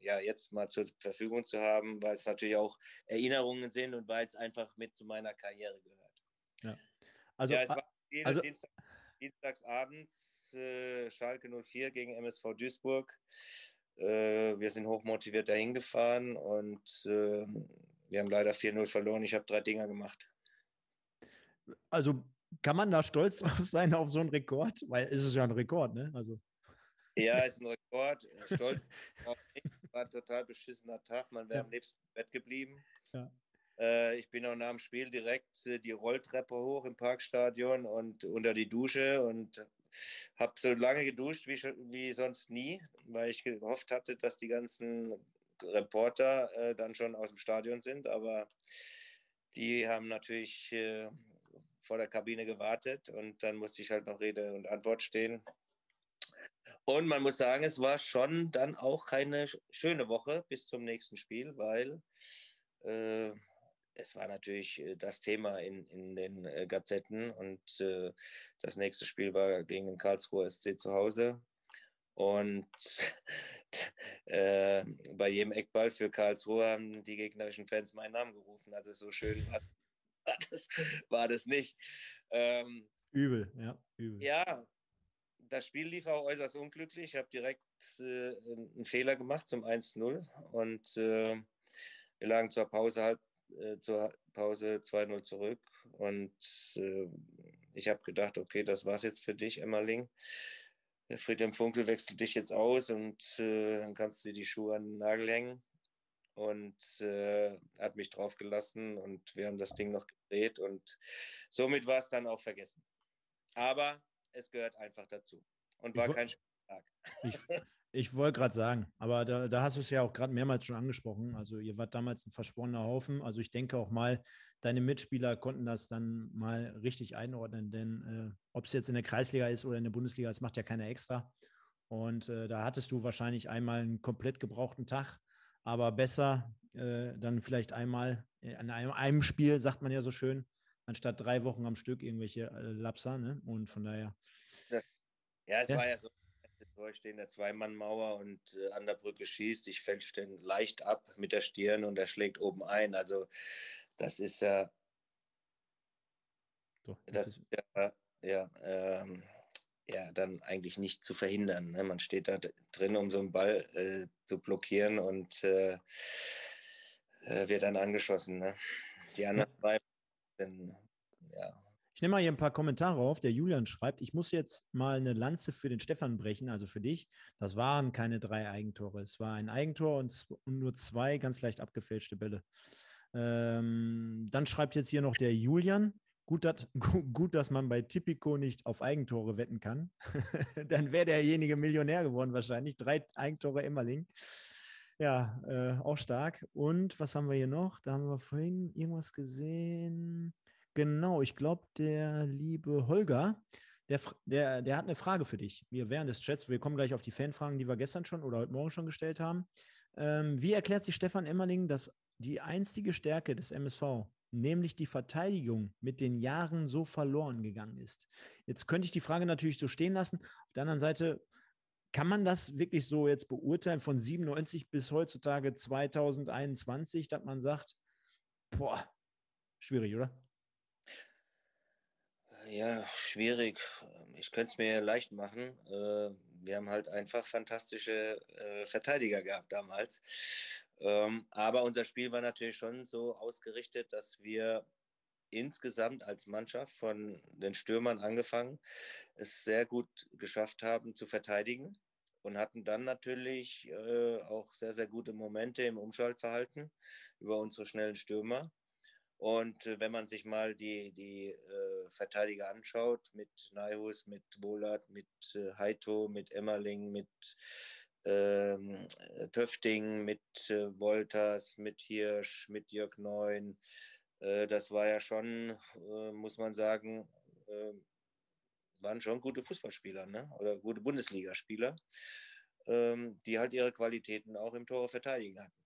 ja jetzt mal zur Verfügung zu haben, weil es natürlich auch Erinnerungen sind und weil es einfach mit zu meiner Karriere gehört. Ja, also, ja, es war also, Dienstag, Dienstagsabends äh, Schalke 04 gegen MSV Duisburg. Äh, wir sind hochmotiviert dahin gefahren und äh, wir haben leider 4-0 verloren. Ich habe drei Dinger gemacht. Also kann man da stolz drauf sein auf so einen Rekord? Weil es ist ja ein Rekord, ne? Also. Ja, ist ein Rekord. Stolz drauf. War ein total beschissener Tag. Man wäre ja. am liebsten im Bett geblieben. Ja. Äh, ich bin auch nach dem Spiel direkt äh, die Rolltreppe hoch im Parkstadion und unter die Dusche und habe so lange geduscht wie, wie sonst nie, weil ich gehofft hatte, dass die ganzen Reporter äh, dann schon aus dem Stadion sind. Aber die haben natürlich äh, vor der Kabine gewartet und dann musste ich halt noch Rede und Antwort stehen. Und man muss sagen, es war schon dann auch keine schöne Woche bis zum nächsten Spiel, weil äh, es war natürlich äh, das Thema in, in den äh, Gazetten und äh, das nächste Spiel war gegen den Karlsruher SC zu Hause. Und äh, bei jedem Eckball für Karlsruhe haben die gegnerischen Fans meinen Namen gerufen. Also so schön war, war, das, war das nicht. Ähm, übel, ja, übel. Ja, das Spiel lief auch äußerst unglücklich. Ich habe direkt äh, einen Fehler gemacht zum 1-0 und äh, wir lagen zur Pause halb äh, zur Pause 2-0 zurück und äh, ich habe gedacht, okay, das war's jetzt für dich, Emmerling. Friedhelm Funkel wechselt dich jetzt aus und äh, dann kannst du die Schuhe an den Nagel hängen. Und äh, hat mich drauf gelassen und wir haben das Ding noch gedreht und somit war es dann auch vergessen. Aber es gehört einfach dazu und war kein Spieltag. Ich, ich wollte gerade sagen, aber da, da hast du es ja auch gerade mehrmals schon angesprochen. Also ihr wart damals ein versporener Haufen. Also ich denke auch mal, deine Mitspieler konnten das dann mal richtig einordnen, denn äh, ob es jetzt in der Kreisliga ist oder in der Bundesliga, das macht ja keiner extra. Und äh, da hattest du wahrscheinlich einmal einen komplett gebrauchten Tag, aber besser äh, dann vielleicht einmal äh, an einem, einem, Spiel, sagt man ja so schön, anstatt drei Wochen am Stück irgendwelche äh, Lapser. Ne? Und von daher. Ja, es ja. war ja so Tor, ich stehe in der Zweimannmauer und äh, an der Brücke schießt. Ich fälsche den leicht ab mit der Stirn und er schlägt oben ein. Also das ist ja, so, das ist ja, ja, ähm, ja, dann eigentlich nicht zu verhindern. Ne? Man steht da drin, um so einen Ball äh, zu blockieren und äh, äh wird dann angeschossen. Ne? Die anderen zwei, ja, ich nehme mal hier ein paar Kommentare auf. Der Julian schreibt, ich muss jetzt mal eine Lanze für den Stefan brechen, also für dich. Das waren keine drei Eigentore. Es war ein Eigentor und, nur zwei ganz leicht abgefälschte Bälle. Ähm, dann schreibt jetzt hier noch der Julian. Gut, dat, gut, dass man bei Tipico nicht auf Eigentore wetten kann. dann wäre derjenige Millionär geworden wahrscheinlich. Drei Eigentore Emmerling. Ja, äh, auch stark. Und was haben wir hier noch? Da haben wir vorhin irgendwas gesehen. Genau, ich glaube, der liebe Holger, der, der, der hat eine Frage für dich. Wir während des Chats, wir kommen gleich auf die Fanfragen, die wir gestern schon oder heute Morgen schon gestellt haben. Ähm, wie erklärt sich Stefan Emmerling, dass die einstige Stärke des MSV, nämlich die Verteidigung, mit den Jahren so verloren gegangen ist? Jetzt könnte ich die Frage natürlich so stehen lassen. Auf der anderen Seite, kann man das wirklich so jetzt beurteilen von 97 bis heutzutage 2021, dass man sagt, boah, schwierig, oder? Ja, schwierig. Ich könnte es mir leicht machen. Äh, wir haben halt einfach fantastische äh, Verteidiger gehabt damals. Ähm, aber unser Spiel war natürlich schon so ausgerichtet, dass wir insgesamt als Mannschaft von den Stürmern angefangen es sehr gut geschafft haben zu verteidigen und hatten dann natürlich äh, auch sehr, sehr gute Momente im Umschaltverhalten über unsere schnellen Stürmer. Und äh, wenn man sich mal die, die äh, Verteidiger anschaut, mit Naihus, mit Wohlert, mit äh, Heito, mit Emmerling, mit ähm, Töfting, mit äh, Wolters, mit Hirsch, mit Jörg Neun, äh, das war ja schon, äh, muss man sagen, waren schon gute Fußballspieler ne? oder gute Bundesligaspieler, ähm, die halt ihre Qualitäten auch im Tore verteidigen hatten.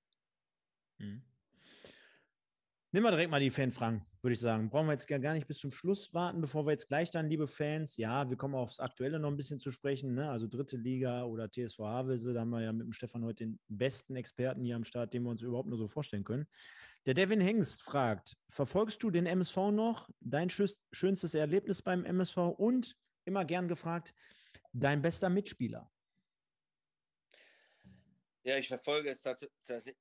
Mhm. Nehmen wir direkt mal die Fanfragen, würde ich sagen. Brauchen wir jetzt gar nicht bis zum Schluss warten, bevor wir jetzt gleich dann, liebe Fans, ja, wir kommen aufs Aktuelle noch ein bisschen zu sprechen, ne? also dritte Liga oder TSV Havelse, da haben wir ja mit dem Stefan heute den besten Experten hier am Start, den wir uns überhaupt nur so vorstellen können. Der Devin Hengst fragt, verfolgst du den MSV noch? Dein schönstes Erlebnis beim MSV und, immer gern gefragt, dein bester Mitspieler? Ja, ich verfolge es tats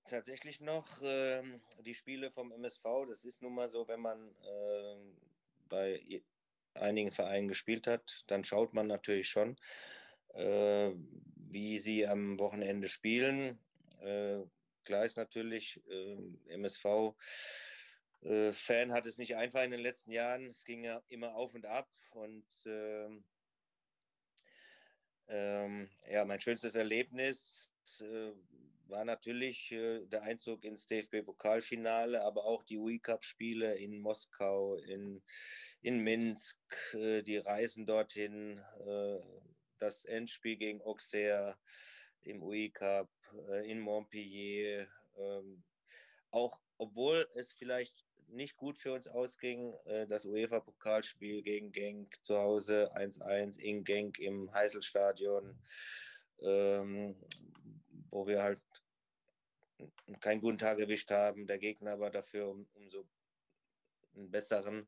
tatsächlich noch, äh, die Spiele vom MSV. Das ist nun mal so, wenn man äh, bei einigen Vereinen gespielt hat, dann schaut man natürlich schon, äh, wie sie am Wochenende spielen. Äh, klar ist natürlich, MSV äh, Fan hat es nicht einfach in den letzten Jahren. Es ging ja immer auf und ab und ähm, ähm, ja, mein schönstes Erlebnis war natürlich äh, der Einzug ins DFB-Pokalfinale, aber auch die UI-Cup-Spiele in Moskau, in, in Minsk, äh, die Reisen dorthin, äh, das Endspiel gegen Auxerre im UI-Cup, äh, in Montpellier. Ähm, auch obwohl es vielleicht nicht gut für uns ausging, äh, das UEFA-Pokalspiel gegen Genk zu Hause 1-1 in Genk im Heißelstadion ähm, wo wir halt keinen guten Tag erwischt haben. Der Gegner war dafür um, umso einen besseren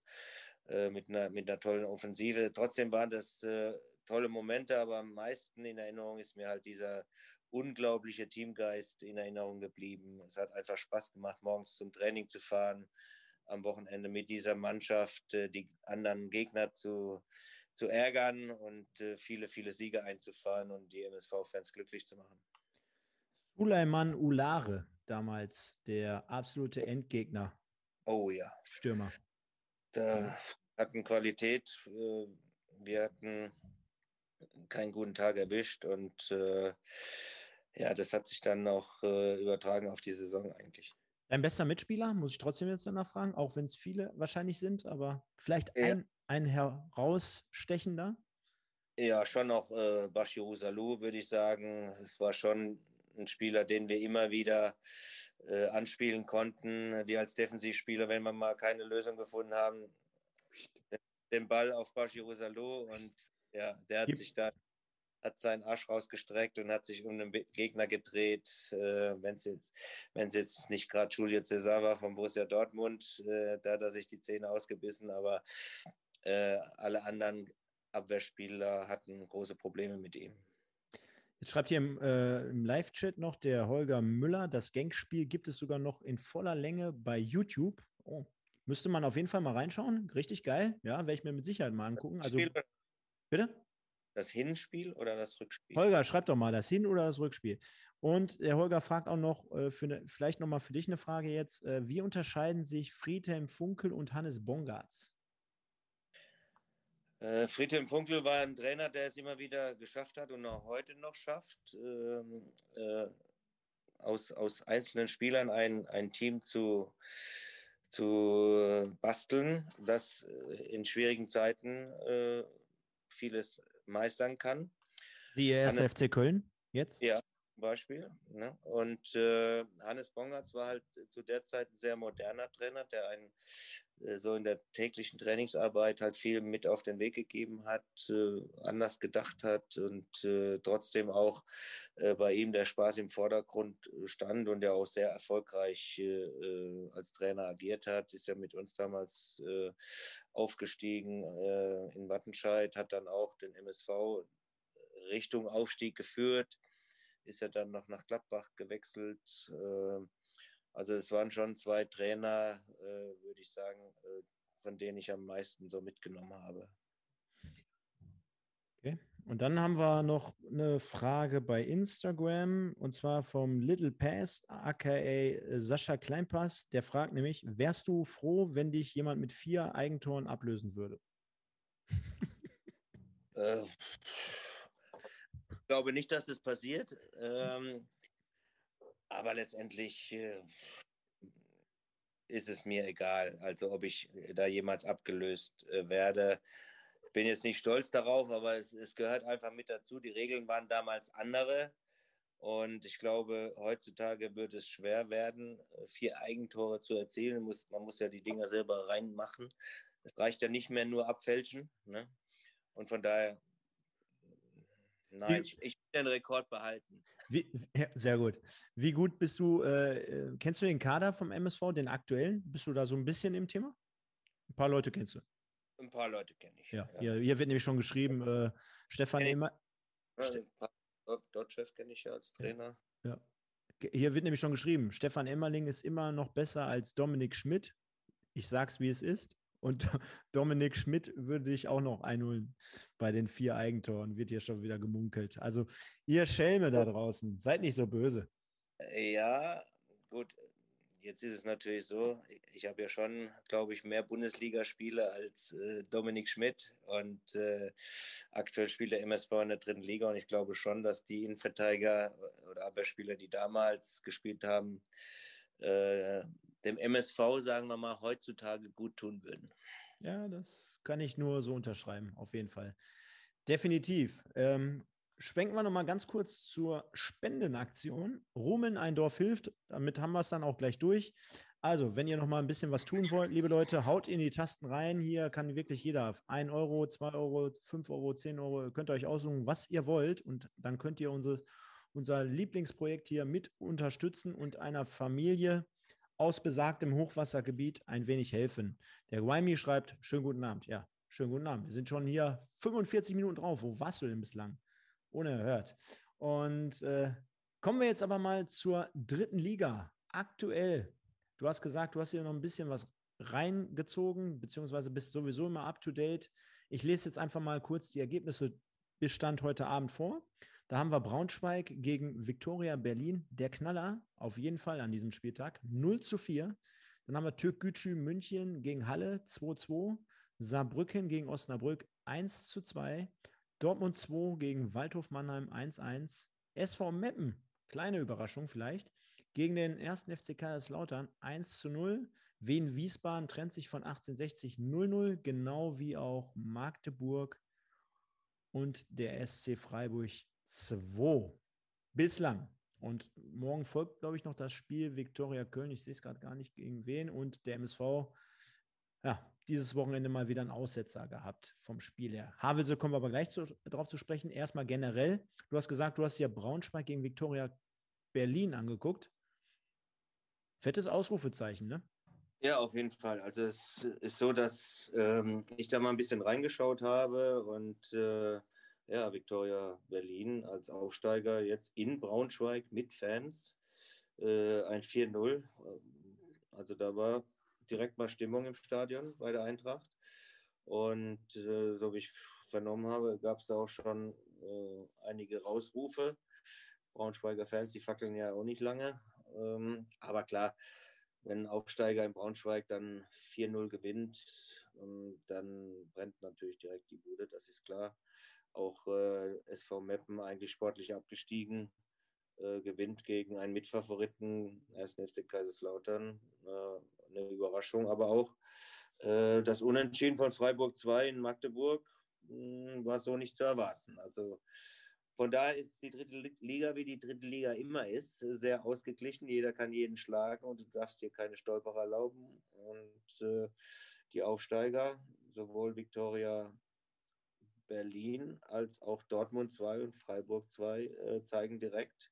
äh, mit, einer, mit einer tollen Offensive. Trotzdem waren das äh, tolle Momente, aber am meisten in Erinnerung ist mir halt dieser unglaubliche Teamgeist in Erinnerung geblieben. Es hat einfach Spaß gemacht, morgens zum Training zu fahren, am Wochenende mit dieser Mannschaft äh, die anderen Gegner zu, zu ärgern und äh, viele, viele Siege einzufahren und die MSV-Fans glücklich zu machen. Suleiman Ulare, damals der absolute Endgegner. Oh ja. Stürmer. Da hatten Qualität. Äh, wir hatten keinen guten Tag erwischt und äh, ja, das hat sich dann auch äh, übertragen auf die Saison eigentlich. Dein bester Mitspieler, muss ich trotzdem jetzt danach fragen, auch wenn es viele wahrscheinlich sind, aber vielleicht ja. ein, ein herausstechender? Ja, schon noch äh, Bashiru Salou, würde ich sagen. Es war schon ein Spieler, den wir immer wieder äh, anspielen konnten, die als Defensivspieler, wenn wir mal keine Lösung gefunden haben, den Ball auf Bashiru Salou und ja, der hat sich da hat seinen Arsch rausgestreckt und hat sich um den Gegner gedreht. Äh, wenn es jetzt, jetzt nicht gerade Julio Cesar war von Borussia Dortmund, äh, da hat er sich die Zähne ausgebissen, aber äh, alle anderen Abwehrspieler hatten große Probleme mit ihm. Jetzt schreibt hier im, äh, im Live-Chat noch der Holger Müller, das Gangspiel gibt es sogar noch in voller Länge bei YouTube. Oh, müsste man auf jeden Fall mal reinschauen. Richtig geil. Ja, werde ich mir mit Sicherheit mal angucken. Also, bitte? Das Hinspiel oder das Rückspiel? Holger, schreib doch mal das Hin- oder das Rückspiel. Und der Holger fragt auch noch, äh, für ne, vielleicht nochmal für dich eine Frage jetzt. Äh, wie unterscheiden sich Friedhelm Funkel und Hannes Bongartz? Äh, Friedhelm Funkel war ein Trainer, der es immer wieder geschafft hat und auch heute noch schafft, ähm, äh, aus, aus einzelnen Spielern ein, ein Team zu, zu basteln, das äh, in schwierigen Zeiten äh, vieles meistern kann. Wie erste FC Köln jetzt? Ja, Beispiel. Ne? Und äh, Hannes Bongartz war halt zu der Zeit ein sehr moderner Trainer, der einen so in der täglichen Trainingsarbeit halt viel mit auf den Weg gegeben hat, äh, anders gedacht hat und äh, trotzdem auch äh, bei ihm der Spaß im Vordergrund stand und der auch sehr erfolgreich äh, als Trainer agiert hat. Ist ja mit uns damals aufgestiegen in Wattenscheid, hat dann auch den MSV Richtung Aufstieg geführt ist er dann noch nach Gladbach gewechselt. Also es waren schon zwei Trainer, äh, würde ich sagen, äh, von denen ich am meisten so mitgenommen habe. Okay. Und dann haben wir noch eine Frage bei Instagram und zwar vom Little Pass, aka Sascha Kleinpass. Der fragt nämlich: Wärst du froh, wenn dich jemand mit vier Eigentoren ablösen würde? Äh, ich glaube nicht, dass das passiert. Ähm, aber letztendlich äh, ist es mir egal. Also ob ich da jemals abgelöst äh, werde. Ich bin jetzt nicht stolz darauf, aber es, es gehört einfach mit dazu. Die Regeln waren damals andere. Und ich glaube, heutzutage wird es schwer werden, vier Eigentore zu erzielen. Muss, man muss ja die Dinger selber reinmachen. Es reicht ja nicht mehr nur abfälschen. Ne? Und von daher, nein, ich, ich will den Rekord behalten. Wie, sehr gut. Wie gut bist du, äh, äh kennst du den Kader vom MSV, den aktuellen? Bist du da so ein bisschen im Thema? Ein paar Leute kennst du. Ein paar Leute kenne ich. Ja, ja. Hier, hier, wird nämlich schon geschrieben, äh, Stefan immer. Ja, Dort-Chef kenne ich ja als Trainer. Ja. Hier wird nämlich schon geschrieben, Stefan Emmerling ist immer noch besser als Dominik Schmidt. Ich sag's, wie es ist. Und Dominik Schmidt würde dich auch noch einholen bei den vier Eigentoren, wird hier schon wieder gemunkelt. Also ihr Schelme da draußen, seid nicht so böse. Ja, gut. Jetzt ist es natürlich so, ich habe ja schon, glaube ich, mehr Bundesligaspiele als äh, Dominik Schmidt und äh, aktuell spielt der MSV in der dritten Liga und ich glaube schon, dass die Innenverteidiger oder Abwehrspieler, die damals gespielt haben, äh, dem MSV, sagen wir mal, heutzutage gut tun würden. Ja, das kann ich nur so unterschreiben, auf jeden Fall. Definitiv. Ähm, schwenken wir nochmal ganz kurz zur Spendenaktion. Rumeln ein Dorf hilft. Damit haben wir es dann auch gleich durch. Also, wenn ihr nochmal ein bisschen was tun wollt, liebe Leute, haut in die Tasten rein. Hier kann wirklich jeder 1 Euro, 2 Euro, 5 Euro, 10 Euro, könnt ihr euch aussuchen, was ihr wollt. Und dann könnt ihr unser, unser Lieblingsprojekt hier mit unterstützen und einer Familie aus besagtem Hochwassergebiet ein wenig helfen. Der Wimey schreibt, schönen guten Abend. Ja, schönen guten Abend. Wir sind schon hier 45 Minuten drauf. Wo warst du denn bislang? Unerhört. Und äh, kommen wir jetzt aber mal zur dritten Liga. Aktuell, du hast gesagt, du hast hier noch ein bisschen was reingezogen, beziehungsweise bist sowieso immer up to date. Ich lese jetzt einfach mal kurz die Ergebnisse bis Stand heute Abend vor. Da haben wir Braunschweig gegen Viktoria Berlin, der Knaller, auf jeden Fall an diesem Spieltag, 0 zu 4. Dann haben wir Türk Gücü München gegen Halle 2-2, Saarbrücken gegen Osnabrück 1 zu 2, Dortmund 2 gegen Waldhof Mannheim 1-1, SV Meppen, kleine Überraschung vielleicht, gegen den ersten FC Kaiserslautern 1 zu 0. Wien Wiesbaden trennt sich von 1860 0-0, genau wie auch Magdeburg und der SC Freiburg 2 bislang. Und morgen folgt, glaube ich, noch das Spiel Viktoria Köln. Ich sehe es gerade gar nicht gegen wen. Und der MSV, ja, dieses Wochenende mal wieder einen Aussetzer gehabt vom Spiel her. Havelse kommen wir aber gleich zu, darauf zu sprechen. Erstmal generell. Du hast gesagt, du hast ja Braunschweig gegen Viktoria Berlin angeguckt. Fettes Ausrufezeichen, ne? Ja, auf jeden Fall. Also es ist so, dass ähm, ich da mal ein bisschen reingeschaut habe und äh, ja, Viktoria Berlin als Aufsteiger jetzt in Braunschweig mit Fans. Äh, ein 4-0. Also da war direkt mal Stimmung im Stadion bei der Eintracht. Und äh, so wie ich vernommen habe, gab es da auch schon äh, einige Rausrufe. Braunschweiger Fans, die fackeln ja auch nicht lange. Ähm, aber klar, wenn ein Aufsteiger in Braunschweig dann 4-0 gewinnt, ähm, dann brennt natürlich direkt die Bude, das ist klar auch äh, SV Meppen eigentlich sportlich abgestiegen, äh, gewinnt gegen einen Mitfavoriten, 1. FC Kaiserslautern. Äh, eine Überraschung, aber auch äh, das Unentschieden von Freiburg 2 in Magdeburg mh, hm, war so nicht zu erwarten. Also von daher ist die dritte Liga, wie die dritte Liga immer ist, sehr ausgeglichen. Jeder kann jeden schlagen und du darfst dir keine Stolperer erlauben. Und äh, die Aufsteiger, sowohl Viktoria Berlin als auch Dortmund 2 und Freiburg 2 äh, zeigen direkt,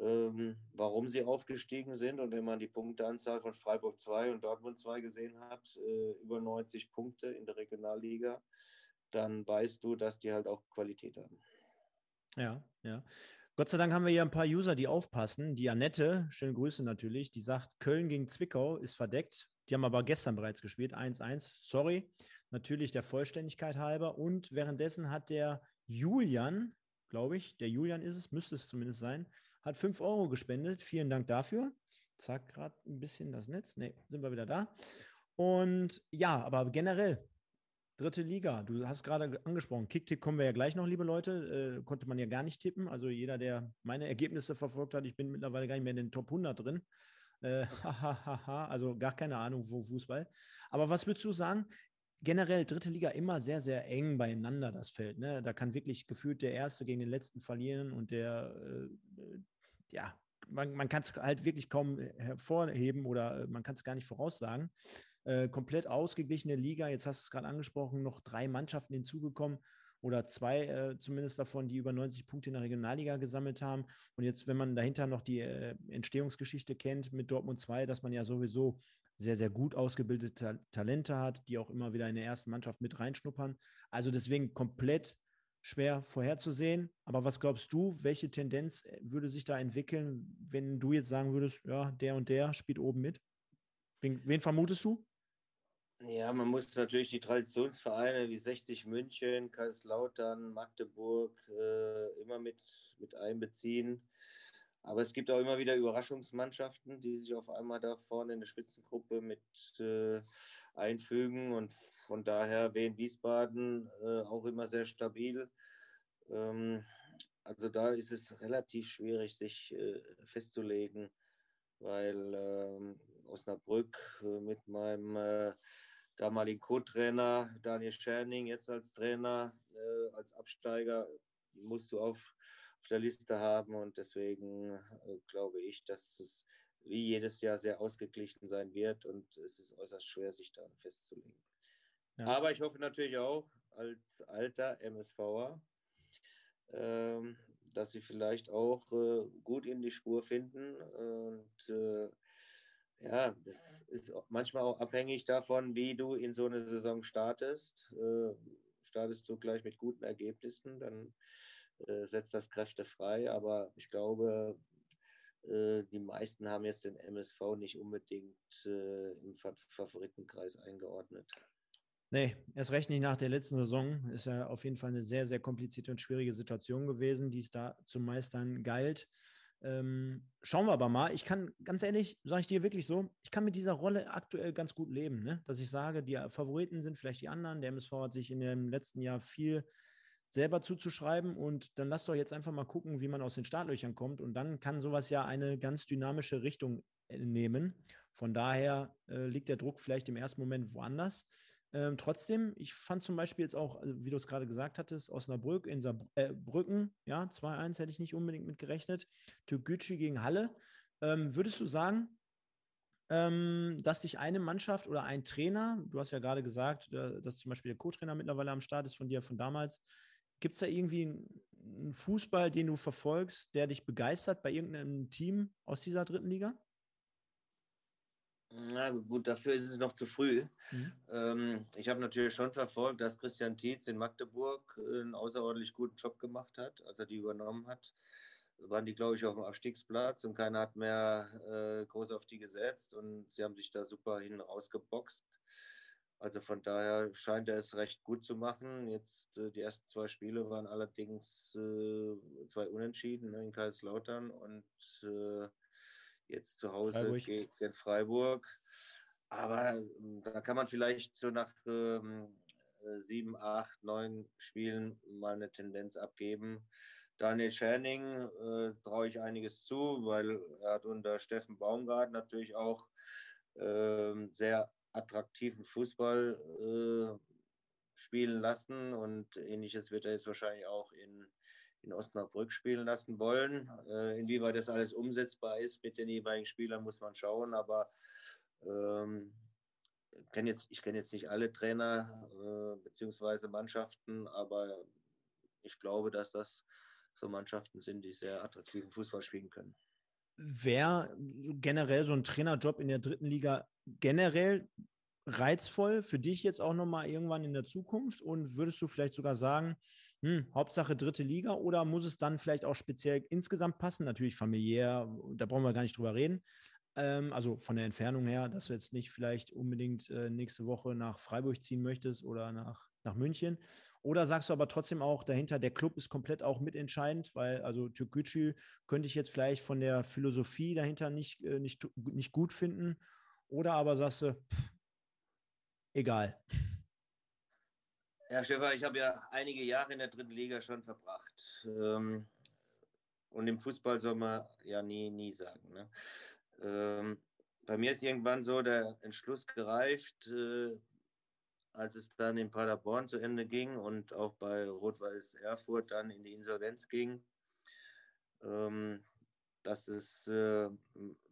ähm, warum sie aufgestiegen sind. Und wenn man die Punkteanzahl von Freiburg 2 und Dortmund 2 gesehen hat, äh, über 90 Punkte in der Regionalliga, dann weißt du, dass die halt auch Qualität haben. Ja, ja. Gott sei Dank haben wir hier ein paar User, die aufpassen. Die Annette, schöne Grüße natürlich, die sagt, Köln gegen Zwickau ist verdeckt. Die haben aber gestern bereits gespielt, 1-1. Sorry, natürlich der Vollständigkeit halber. Und währenddessen hat der Julian, glaube ich, der Julian ist es, müsste es zumindest sein, hat 5 Euro gespendet. Vielen Dank dafür. Zack, gerade ein bisschen das Netz. Ne, sind wir wieder da. Und ja, aber generell, dritte Liga, du hast gerade angesprochen, Kicktipp kommen wir ja gleich noch, liebe Leute. Äh, konnte man ja gar nicht tippen. Also jeder, der meine Ergebnisse verfolgt hat, ich bin mittlerweile gar nicht mehr in den Top 100 drin. Äh, also gar keine Ahnung, wo Fußball. Aber was würdest du sagen? Generell dritte Liga immer sehr, sehr eng beieinander, das Feld. Ne? Da kann wirklich gefühlt der Erste gegen den Letzten verlieren und der, äh, ja, man, man kann es halt wirklich kaum hervorheben oder äh, man kann es gar nicht voraussagen. Äh, komplett ausgeglichene Liga, jetzt hast du es gerade angesprochen, noch drei Mannschaften hinzugekommen oder zwei äh, zumindest davon, die über 90 Punkte in der Regionalliga gesammelt haben. Und jetzt, wenn man dahinter noch die äh, Entstehungsgeschichte kennt mit Dortmund 2, dass man ja sowieso sehr, sehr gut ausgebildete Ta Talente hat, die auch immer wieder in der ersten Mannschaft mit reinschnuppern. Also deswegen komplett schwer vorherzusehen. Aber was glaubst du, welche Tendenz äh, würde sich da entwickeln, wenn du jetzt sagen würdest, ja, der und der spielt oben mit? Wen, wen vermutest du? Ja, man muss natürlich die Traditionsvereine wie 60 München, Kaiserslautern, Magdeburg äh, immer mit, mit einbeziehen. Aber es gibt auch immer wieder Überraschungsmannschaften, die sich auf einmal da vorne in der Spitzengruppe mit äh, einfügen. Und von daher Wien Wiesbaden äh, auch immer sehr stabil. Ähm, also da ist es relativ schwierig, sich äh, festzulegen, weil ähm, Osnabrück äh, mit meinem äh, damaligen Co-Trainer Daniel Scherning jetzt als Trainer, äh, als Absteiger, musst du auf, auf der Liste haben und deswegen äh, glaube ich, dass es wie jedes Jahr sehr ausgeglichen sein wird und es ist äußerst schwer, sich da festzulegen. Ja. Aber ich hoffe natürlich auch als alter MSVer, ähm, dass sie vielleicht auch äh, gut in die Spur finden und äh, ja, das ist manchmal auch abhängig davon, wie du in so eine Saison startest. Äh, startest du gleich mit guten Ergebnissen, dann setzt das Kräfte frei. Aber ich glaube, äh, die meisten haben jetzt den MSV nicht unbedingt äh, im Favoritenkreis eingeordnet. Nee, erst recht nicht nach der letzten Saison. Ist ja auf jeden Fall eine sehr, sehr komplizierte und schwierige Situation gewesen, die es da zu meistern galt. Ähm, schauen wir aber mal. Ich kann, ganz ehrlich, sage ich dir wirklich so, ich kann mit dieser Rolle aktuell ganz gut leben. Ne? Dass ich sage, die Favoriten sind vielleicht die anderen. Der MSV hat sich in dem letzten Jahr viel selber zuzuschreiben und dann lass doch jetzt einfach mal gucken, wie man aus den Startlöchern kommt und dann kann sowas ja eine ganz dynamische Richtung äh, nehmen. Von daher äh, liegt der Druck vielleicht im ersten Moment woanders. Ähm, trotzdem, ich fand zum Beispiel jetzt auch, äh, wie du es gerade gesagt hattest, Osnabrück in Saarbrücken, äh, ja, 2-1 hätte ich nicht unbedingt mit gerechnet. Türkgücü gegen Halle. Ähm, würdest du sagen, ähm, dass dich eine Mannschaft oder ein Trainer, du hast ja gerade gesagt, äh, dass zum Beispiel der Co-Trainer mittlerweile am Start ist von dir von damals, gibt es da irgendwie einen Fußball, den du verfolgst, der dich begeistert bei irgendeinem Team aus dieser dritten Liga? Na gut, dafür ist es noch zu früh. Mhm. Ähm, ich habe natürlich schon verfolgt, dass Christian Tietz in Magdeburg äh, einen außerordentlich guten Job gemacht hat, als er die übernommen hat. Waren die, glaube ich, auf dem Abstiegsplatz und keiner hat mehr äh, groß auf die gesetzt und sie haben sich da super hin rausgeboxt. Also von daher scheint er es recht gut zu machen. Jetzt äh, die ersten zwei Spiele waren allerdings äh, zwei Unentschieden ne, in Kaiserslautern und äh, jetzt zu Hause Freiburg. gegen Freiburg. Aber ähm, da kann man vielleicht so nach ähm, äh, sieben, acht, neun Spielen mal eine Tendenz abgeben. Daniel Scherning äh, traue ich einiges zu, weil er hat unter Steffen Baumgart natürlich auch äh, sehr attraktiven Fußball äh, spielen lassen und ähnliches wird er jetzt wahrscheinlich auch in in Osnabrück spielen lassen wollen. Äh, inwieweit das alles umsetzbar ist mit den jeweiligen Spielern, muss man schauen. Aber ähm, kenn jetzt, ich kenne jetzt nicht alle Trainer äh, bzw. Mannschaften, aber ich glaube, dass das so Mannschaften sind, die sehr attraktiven Fußball spielen können. Wäre generell so ein Trainerjob in der dritten Liga generell reizvoll für dich jetzt auch nochmal irgendwann in der Zukunft? Und würdest du vielleicht sogar sagen, hm, Hauptsache dritte Liga oder muss es dann vielleicht auch speziell insgesamt passen? Natürlich familiär, da brauchen wir gar nicht drüber reden. Ähm, also von der Entfernung her, dass du jetzt nicht vielleicht unbedingt äh, nächste Woche nach Freiburg ziehen möchtest oder nach, nach München. Oder sagst du aber trotzdem auch dahinter, der Club ist komplett auch mitentscheidend, weil also Türkgücü könnte ich jetzt vielleicht von der Philosophie dahinter nicht, äh, nicht, nicht gut finden. Oder aber sagst du, pff, egal. Herr Schäfer, ich habe ja einige Jahre in der dritten Liga schon verbracht. Ähm, und im Fußball soll man ja nie, nie sagen. Ne? Ähm, bei mir ist irgendwann so der Entschluss gereift, äh, als es dann in Paderborn zu Ende ging und auch bei Rot-Weiß Erfurt dann in die Insolvenz ging, ähm, dass es äh,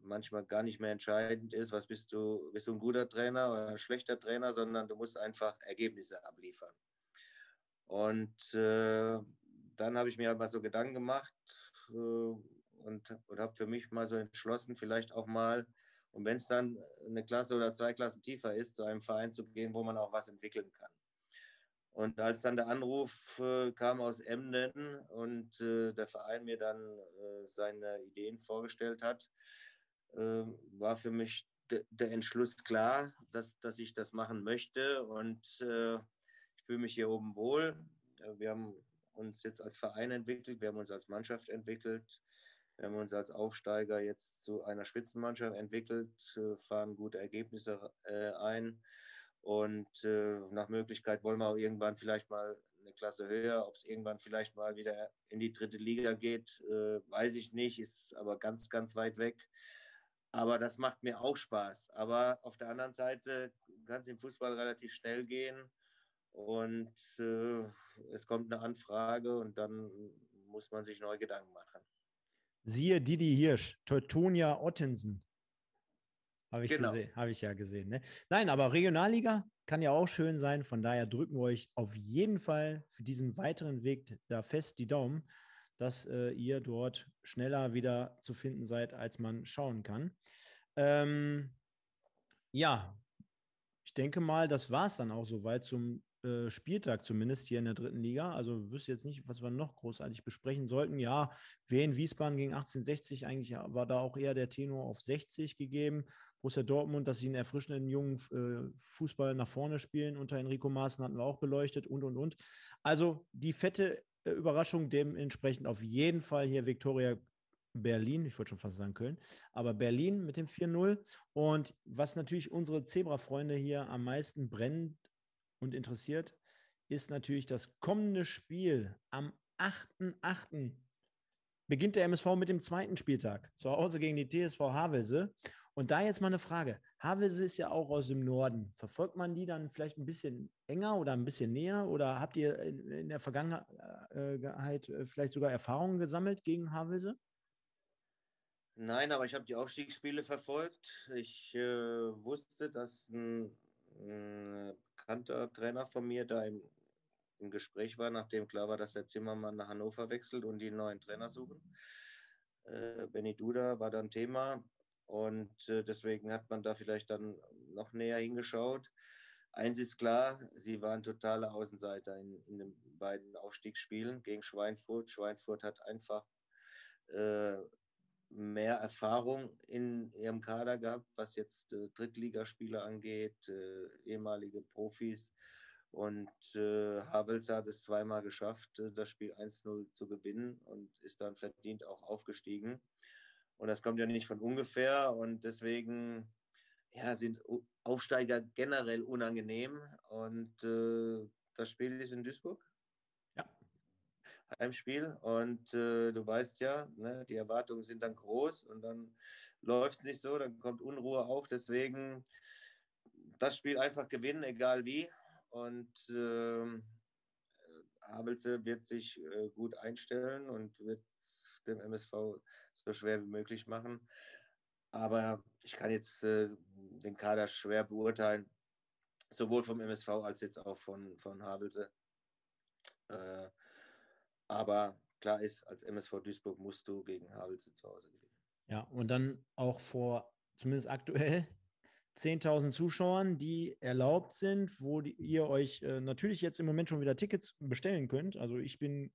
manchmal gar nicht mehr entscheidend ist, was bist du, bist du ein guter Trainer oder ein schlechter Trainer, sondern du musst einfach Ergebnisse abliefern. Und äh, dann habe ich mir aber so Gedanken gemacht äh, und, und habe für mich mal so entschlossen, vielleicht auch mal, und wenn es dann eine Klasse oder zwei Klassen tiefer ist, zu einem Verein zu gehen, wo man auch was entwickeln kann. Und als dann der Anruf äh, kam aus Emden und äh, der Verein mir dann äh, seine Ideen vorgestellt hat, ähm, war für mich de der Entschluss klar, dass, dass ich das machen möchte. Und äh, ich fühle mich hier oben wohl. Äh, wir haben uns jetzt als Verein entwickelt, wir haben uns als Mannschaft entwickelt. Wir haben uns als Aufsteiger jetzt zu einer Spitzenmannschaft entwickelt, äh, fahren gute Ergebnisse ein und äh, nach Möglichkeit wollen wir auch irgendwann vielleicht mal eine Klasse höher. Ob es irgendwann vielleicht mal wieder in die dritte Liga geht, äh, weiß ich nicht, ist aber ganz, ganz weit weg. Aber das macht mir auch Spaß. Aber auf der anderen Seite kann es im Fußball relativ schnell gehen und äh, es kommt eine Anfrage und dann muss man sich neue Gedanken machen. Siehe Didi Hirsch, Teutonia Ottensen. Habe ich, genau. hab ich ja gesehen. Ne? Nein, aber Regionalliga kann ja auch schön sein. Von daher drücken wir euch auf jeden Fall für diesen weiteren Weg da fest die Daumen, dass äh, ihr dort schneller wieder zu finden seid, als man schauen kann. Ähm, ja, ich denke mal, das war es dann auch soweit zum äh, Spieltag zumindest hier in der dritten Liga. Also wüsste jetzt nicht, was wir noch großartig besprechen sollten. Ja, Wien Wiesbaden gegen 1860, eigentlich war da auch eher der Tenor auf 60 gegeben. Borussia Dortmund, dass sie einen erfrischenden jungen äh, Fußball nach vorne spielen unter Enrico Maaßen hatten wir auch beleuchtet und, und, und. Also die fette äh, Überraschung dementsprechend auf jeden Fall hier Viktoria Berlin, ich wollte schon fast sagen Köln, aber Berlin mit dem 4-0. Und was natürlich unsere Zebra-Freunde hier am meisten brennt und interessiert, ist natürlich das kommende Spiel am 8.8. Beginnt der MSV mit dem zweiten Spieltag zu Hause gegen die TSV Havelse. Und da jetzt mal eine Frage. Havelse ist ja auch aus dem Norden. Verfolgt man die dann vielleicht ein bisschen enger oder ein bisschen näher? Oder habt ihr in, der Vergangenheit äh, vielleicht sogar Erfahrungen gesammelt gegen Havelse? Nein, aber ich habe die Aufstiegsspiele verfolgt. Ich äh, wusste, dass ein, ein, bekannter Trainer von mir da im, im Gespräch war, nachdem klar war, dass der Zimmermann nach Hannover wechselt und die einen neuen Trainer suchen. Äh, Benny Duda war dann Thema. Und äh, deswegen hat man da vielleicht dann noch näher hingeschaut. Eins ist klar, sie waren totale Außenseiter in, in den beiden Aufstiegsspielen gegen Schweinfurt. Schweinfurt hat einfach äh, mehr Erfahrung in ihrem Kader gehabt, was jetzt äh, Drittligaspieler angeht, äh, ehemalige Profis. Und äh, Havels hat es zweimal geschafft, äh, das Spiel 1-0 zu gewinnen und ist dann verdient auch aufgestiegen. Und das kommt ja nicht von ungefähr. Und deswegen ja, sind Aufsteiger generell unangenehm. Und äh, das Spiel ist in Duisburg. Heimspiel. Und äh, du weißt ja, ne, die Erwartungen sind dann groß und dann läuft es nicht so, dann kommt Unruhe auf. Deswegen das Spiel einfach gewinnen, egal wie. Und äh, Havelse wird sich äh, gut einstellen und wird dem MSV so schwer wie möglich machen. Aber ich kann jetzt äh, den Kader schwer beurteilen, sowohl vom MSV als jetzt auch von, von Havelse. Äh, aber klar ist, als MSV Duisburg musst du gegen Havelse zu Hause gewinnen. Ja, und dann auch vor, zumindest aktuell, 10.000 Zuschauern, die erlaubt sind, wo die, ihr euch äh, natürlich jetzt im Moment schon wieder Tickets bestellen könnt. Also ich bin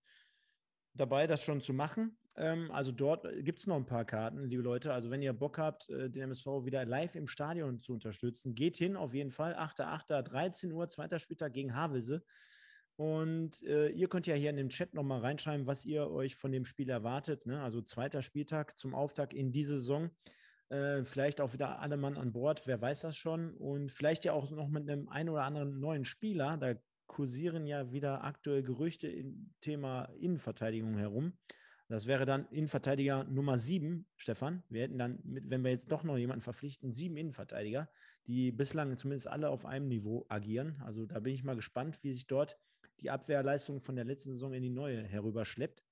dabei, das schon zu machen. Ähm, also dort gibt es noch ein paar Karten, liebe Leute. Also wenn ihr Bock habt, äh, den MSV wieder live im Stadion zu unterstützen, geht hin auf jeden Fall. 8.8. 13 Uhr, zweiter Spieltag gegen Havelse. Und äh, ihr könnt ja hier in dem Chat nochmal reinschreiben, was ihr euch von dem Spiel erwartet. Ne? Also zweiter Spieltag zum Auftakt in diese Saison. Äh, vielleicht auch wieder alle Mann an Bord, wer weiß das schon. Und vielleicht ja auch noch mit einem ein oder anderen neuen Spieler. Da kursieren ja wieder aktuell Gerüchte im Thema Innenverteidigung herum. Das wäre dann Innenverteidiger Nummer sieben, Stefan. Wir hätten dann, mit, wenn wir jetzt doch noch jemanden verpflichten, sieben Innenverteidiger, die bislang zumindest alle auf einem Niveau agieren. Also da bin ich mal gespannt, wie sich dort die Abwehrleistung von der letzten Saison in die neue herüberschleppt.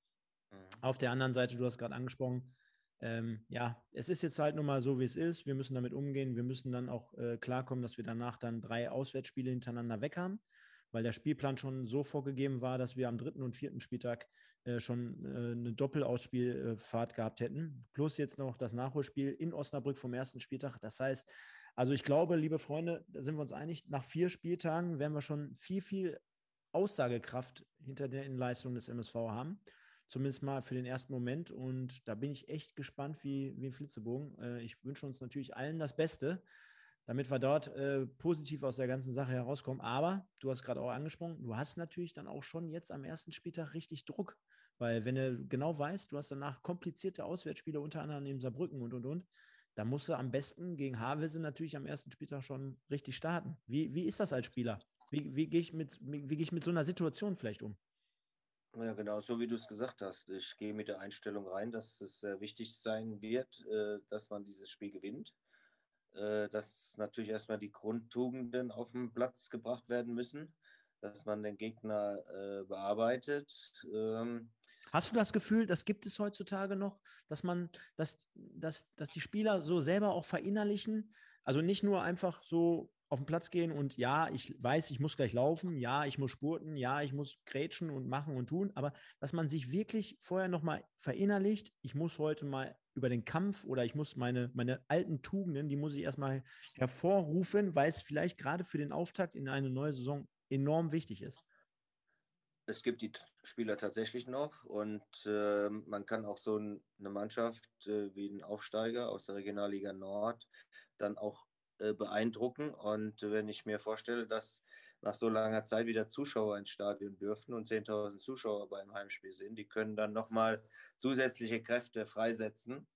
Mhm. Auf der anderen Seite, du hast gerade angesprochen, ähm, ja, es ist jetzt halt nun mal so, wie es ist. Wir müssen damit umgehen. Wir müssen dann auch äh, klarkommen, dass wir danach dann drei Auswärtsspiele hintereinander weg haben, weil der Spielplan schon so vorgegeben war, dass wir am dritten und vierten Spieltag äh, schon äh, eine Doppelausspielfahrt gehabt hätten. Plus jetzt noch das Nachholspiel in Osnabrück vom ersten Spieltag. Das heißt, also ich glaube, liebe Freunde, da sind wir uns einig, nach vier Spieltagen werden wir schon viel, viel Aussagekraft hinter den Leistungen des MSV haben. Zumindest mal für den ersten Moment. Und da bin ich echt gespannt wie, wie ein Flitzebogen. Äh, ich wünsche uns natürlich allen das Beste, damit wir dort äh, positiv aus der ganzen Sache herauskommen. Aber du hast gerade auch angesprochen, du hast natürlich dann auch schon jetzt am ersten Spieltag richtig Druck. Weil wenn du genau weißt, du hast danach komplizierte Auswärtsspiele, unter anderem in Saarbrücken und, und, und, dann musst du am besten gegen Havelse natürlich am ersten Spieltag schon richtig starten. Wie, wie ist das als Spieler? Wie, wie gehe ich, mit, wie, wie gehe ich mit so einer Situation vielleicht um? Ja, genau, so wie du es gesagt hast. Ich gehe mit der Einstellung rein, dass es sehr wichtig sein wird, äh, dass man dieses Spiel gewinnt. Äh, dass natürlich erstmal die Grundtugenden auf den Platz gebracht werden müssen, dass man den Gegner äh, bearbeitet. Ähm, Hast du das Gefühl, das gibt es heutzutage noch, dass man, dass, dass, dass die Spieler so selber auch verinnerlichen? Also nicht nur einfach so auf den Platz gehen und ja, ich weiß, ich muss gleich laufen, ja, ich muss spurten, ja, ich muss grätschen und machen und tun, aber dass man sich wirklich vorher nochmal verinnerlicht, ich muss heute mal über den Kampf oder ich muss meine, meine alten Tugenden, die muss ich erstmal hervorrufen, weil es vielleicht gerade für den Auftakt in eine neue Saison enorm wichtig ist. Es gibt die Spieler tatsächlich noch und äh, man kann auch so eine Mannschaft äh, wie ein Aufsteiger aus der Regionalliga Nord dann auch äh, beeindrucken. Und wenn ich mir vorstelle, dass nach so langer Zeit wieder Zuschauer ins Stadion dürfen und 10.000 Zuschauer beim Heimspiel sind, die können dann nochmal zusätzliche Kräfte freisetzen.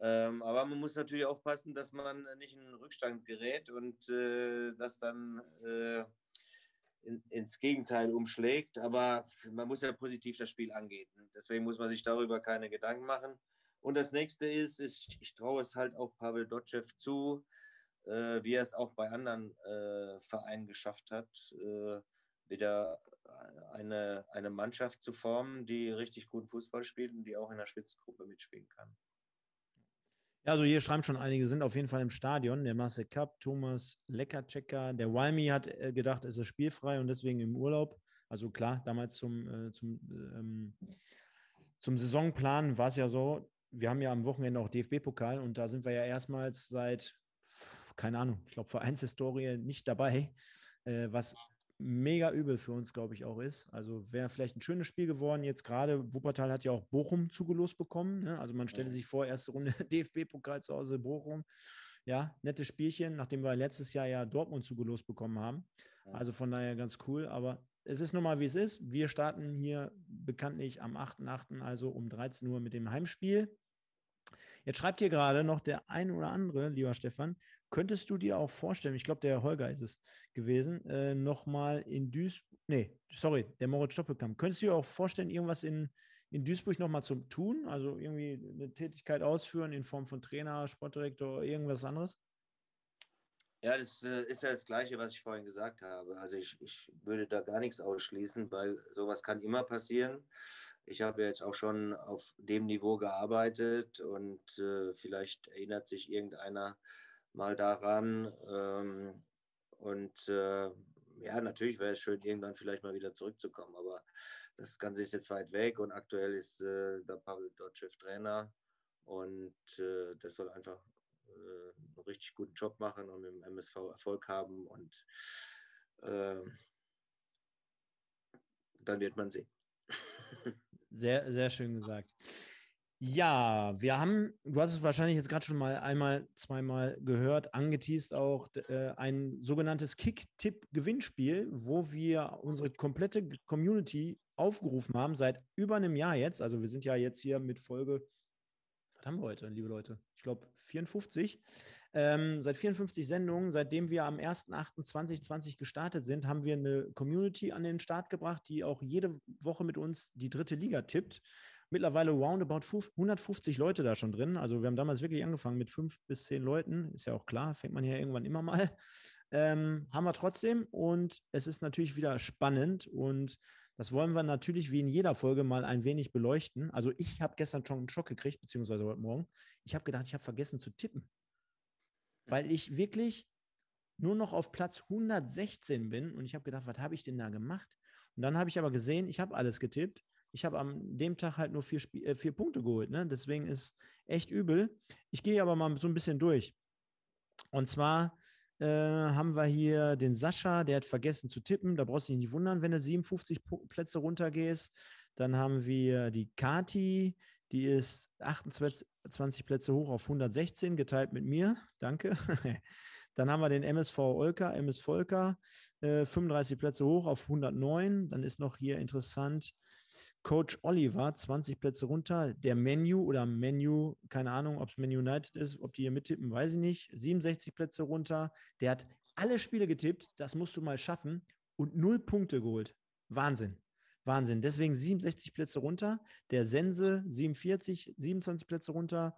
Ähm, aber man muss natürlich aufpassen, dass man nicht in Rückstand gerät und äh, das dann äh, in, ins Gegenteil umschlägt. Aber man muss ja positiv das Spiel angehen. Deswegen muss man sich darüber keine Gedanken machen. Und das nächste ist, ich, ich traue es halt auch Pavel Dotschew zu, äh, wie er es auch bei anderen äh, Vereinen geschafft hat, äh, wieder eine, eine Mannschaft zu formen, die richtig guten Fußball spielt und die auch in der Spitzgruppe mitspielen kann. Ja, also hier schreiben schon einige, sind auf jeden Fall im Stadion. Der Marcel Kapp, Thomas Leckerchecker, der Walmi hat äh, gedacht, es ist spielfrei und deswegen im Urlaub. Also klar, damals zum, äh, zum, ähm, zum Saisonplan war es ja so, wir haben ja am Wochenende auch DFB-Pokal und da sind wir ja erstmals seit keine Ahnung, ich glaube, Vereinshistorie nicht dabei, äh, was mega übel für uns, glaube ich, auch ist. Also wäre vielleicht ein schönes Spiel geworden. Jetzt gerade, Wuppertal hat ja auch Bochum zugelost bekommen. Ne? Also man stelle sich vor, erste Runde DFB-Pokal zu Hause Bochum. Ja, nettes Spielchen, nachdem wir letztes Jahr ja Dortmund zugelost bekommen haben. Also von daher ganz cool. Aber es ist nun mal, wie es ist. Wir starten hier bekanntlich am 8.8., also um 13 Uhr mit dem Heimspiel. Jetzt schreibt hier gerade noch der ein oder andere, lieber Stefan, Könntest du dir auch vorstellen, ich glaube, der Holger ist es gewesen, äh, nochmal in Duisburg, nee, sorry, der Moritz Stoppelkamp, könntest du dir auch vorstellen, irgendwas in, in Duisburg nochmal zu tun? Also irgendwie eine Tätigkeit ausführen in Form von Trainer, Sportdirektor, irgendwas anderes? Ja, das äh, ist ja das Gleiche, was ich vorhin gesagt habe. Also ich, ich würde da gar nichts ausschließen, weil sowas kann immer passieren. Ich habe jetzt auch schon auf dem Niveau gearbeitet und äh, vielleicht erinnert sich irgendeiner mal daran. Ähm, und äh, ja, natürlich wäre es schön, irgendwann vielleicht mal wieder zurückzukommen, aber das Ganze ist jetzt weit weg und aktuell ist äh, der Pavel Dotschew Trainer und äh, der soll einfach äh, einen richtig guten Job machen und im MSV Erfolg haben und ähm, dann wird man sehen. Sehr, sehr schön gesagt. Ja, wir haben, du hast es wahrscheinlich jetzt gerade schon mal einmal, zweimal gehört, angeteased auch äh, ein sogenanntes Kick-Tipp-Gewinnspiel, wo wir unsere komplette Community aufgerufen haben, seit über einem Jahr jetzt. Also wir sind ja jetzt hier mit Folge, was haben wir heute, liebe Leute? Ich glaube 54. Ähm, seit 54 Sendungen, seitdem wir am 1.8.2020 gestartet sind, haben wir eine Community an den Start gebracht, die auch jede Woche mit uns die dritte Liga tippt mittlerweile roundabout 150 Leute da schon drin. Also wir haben damals wirklich angefangen mit fünf bis zehn Leuten. Ist ja auch klar, fängt man ja irgendwann immer mal. Ähm, haben wir trotzdem und es ist natürlich wieder spannend und das wollen wir natürlich wie in jeder Folge mal ein wenig beleuchten. Also ich habe gestern schon einen Schock gekriegt, beziehungsweise heute Morgen. Ich habe gedacht, ich habe vergessen zu tippen, weil ich wirklich nur noch auf Platz 116 bin und ich habe gedacht, was habe ich denn da gemacht? Und dann habe ich aber gesehen, ich habe alles getippt ich habe am dem Tag halt nur vier, Sp äh, vier Punkte geholt. Ne? Deswegen ist echt übel. Ich gehe aber mal so ein bisschen durch. Und zwar äh, haben wir hier den Sascha, der hat vergessen zu tippen. Da brauchst du dich nicht wundern, wenn du 57 Plätze runtergehst. Dann haben wir die Kati, die ist 28 Plätze hoch auf 116, geteilt mit mir. Danke. Dann haben wir den MSV Olka, MS Volker, äh, 35 Plätze hoch auf 109. Dann ist noch hier interessant Coach Oliver, 20 Plätze runter. Der Menu oder Menu, keine Ahnung, ob es Menu United ist, ob die hier mittippen, weiß ich nicht. 67 Plätze runter. Der hat alle Spiele getippt, das musst du mal schaffen und null Punkte geholt. Wahnsinn. Wahnsinn. Deswegen 67 Plätze runter. Der Sense 47, 27 Plätze runter.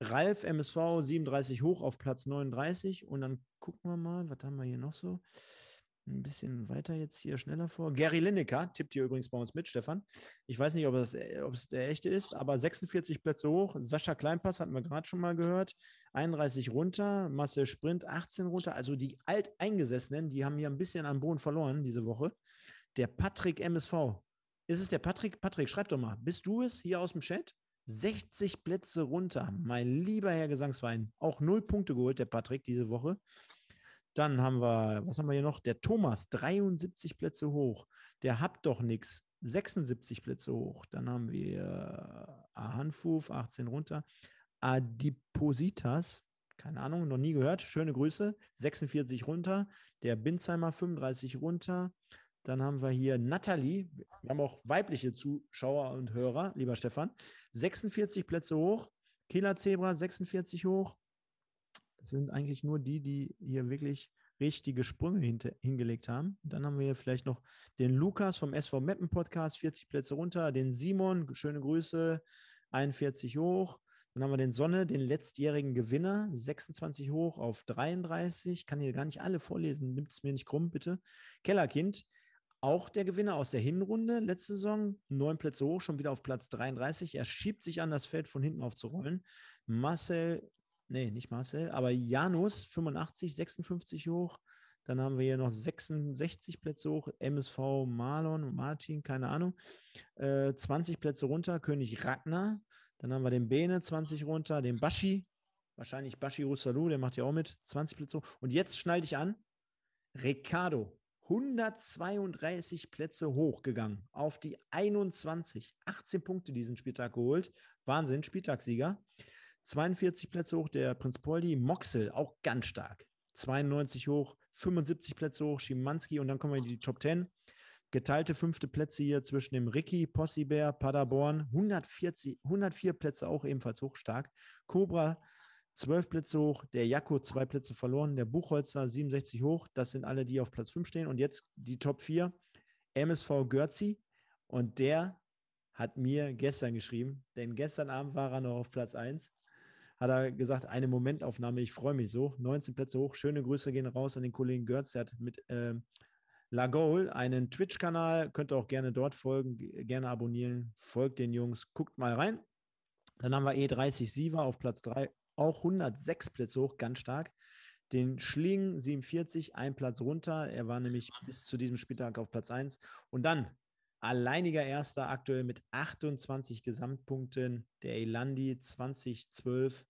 Ralf MSV 37 hoch auf Platz 39. Und dann gucken wir mal, was haben wir hier noch so? ein bisschen weiter jetzt hier schneller vor. Gary Lineker tippt hier übrigens bei uns mit, Stefan. Ich weiß nicht, ob es, äh, ob es der echte ist, aber 46 Plätze hoch. Sascha Kleinpass hatten wir gerade schon mal gehört. 31 runter. Marcel Sprint 18 runter. Also die Alteingesessenen, die haben hier ein bisschen an Boden verloren diese Woche. Der Patrick MSV. Ist es der Patrick? Patrick, schreib doch mal. Bist du es hier aus dem Chat? 60 Plätze runter. Mein lieber Herr Gesangswein. Auch null Punkte geholt, der Patrick, diese Woche. Dann haben wir, was haben wir hier noch? Der Thomas, 73 Plätze hoch. Der habt doch nichts, 76 Plätze hoch. Dann haben wir Ahanfuf, 18 runter. Adipositas, keine Ahnung, noch nie gehört. Schöne Grüße, 46 runter. Der Binzheimer, 35 runter. Dann haben wir hier Nathalie. Wir haben auch weibliche Zuschauer und Hörer, lieber Stefan. 46 Plätze hoch. Kieler Zebra 46 hoch sind eigentlich nur die, die hier wirklich richtige Sprünge hingelegt haben. dann haben wir hier vielleicht noch den Lukas vom SV Meppen Podcast, 40 Plätze runter, den Simon, schöne Grüße, 41 hoch. Dann haben wir den Sonne, den letztjährigen Gewinner, 26 hoch auf 33. Kann hier gar nicht alle vorlesen, nimmt es mir nicht krumm, bitte. Kellerkind, auch der Gewinner aus der Hinrunde, letzte Saison, neun Plätze hoch, schon wieder auf Platz 33. Er schiebt sich an, das Feld von hinten aufzurollen. Marcel nee, nicht Marcel, aber Janus 85, 56 hoch. Dann haben wir hier noch 66 Plätze hoch, MSV Marlon, Martin, keine Ahnung. Äh, 20 Plätze runter, König Ragnar. Dann haben wir den Bene 20 runter, den Baschi, wahrscheinlich Baschi Russalou, der macht ja auch mit, 20 Plätze hoch. Und jetzt schnall dich an, Ricardo, 132 Plätze hochgegangen auf die 21. 18 Punkte diesen Spieltag geholt. Wahnsinn, Spieltagssieger. 42 Plätze hoch der Prinz Poldi, Moxel auch ganz stark. 92 hoch, 75 Plätze hoch, Schimanski und dann kommen wir in die Top 10. Geteilte fünfte Plätze hier zwischen dem Ricky, Possibär, Paderborn, 140, 104 Plätze auch ebenfalls hoch, stark. Cobra 12 Plätze hoch, der Jakko zwei Plätze verloren, der Buchholzer 67 hoch, das sind alle, die auf Platz 5 stehen. Und jetzt die Top 4, MSV Görzi. Und der hat mir gestern geschrieben, denn gestern Abend war er noch auf Platz 1 hat er gesagt, eine Momentaufnahme, ich freue mich so. 19 Plätze hoch, schöne Grüße gehen raus an den Kollegen Görz, der hat mit äh, La Goal einen Twitch-Kanal, könnt ihr auch gerne dort folgen, gerne abonnieren, folgt den Jungs, guckt mal rein. Dann haben wir E30 Siva auf Platz 3, auch 106 Plätze hoch, ganz stark. Den Schling 47, ein Platz runter. Er war nämlich bis zu diesem Spieltag auf Platz 1. Und dann alleiniger Erster aktuell mit 28 Gesamtpunkten. Der Elandi 2012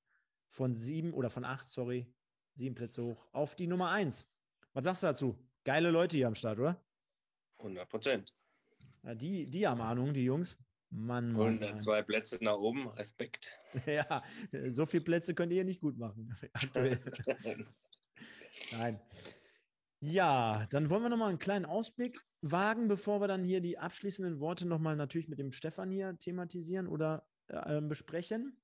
von sieben oder von acht, sorry, sieben Plätze hoch auf die Nummer eins. Was sagst du dazu? Geile Leute hier am Start, oder? 100 Prozent. Ja, die, die haben Ahnung, die Jungs. Mann, Mann, Und zwei Plätze nach oben, Respekt. ja, so viele Plätze könnt ihr nicht gut machen. Nein. Ja, dann wollen wir nochmal einen kleinen Ausblick wagen, bevor wir dann hier die abschließenden Worte nochmal natürlich mit dem Stefan hier thematisieren oder äh, besprechen.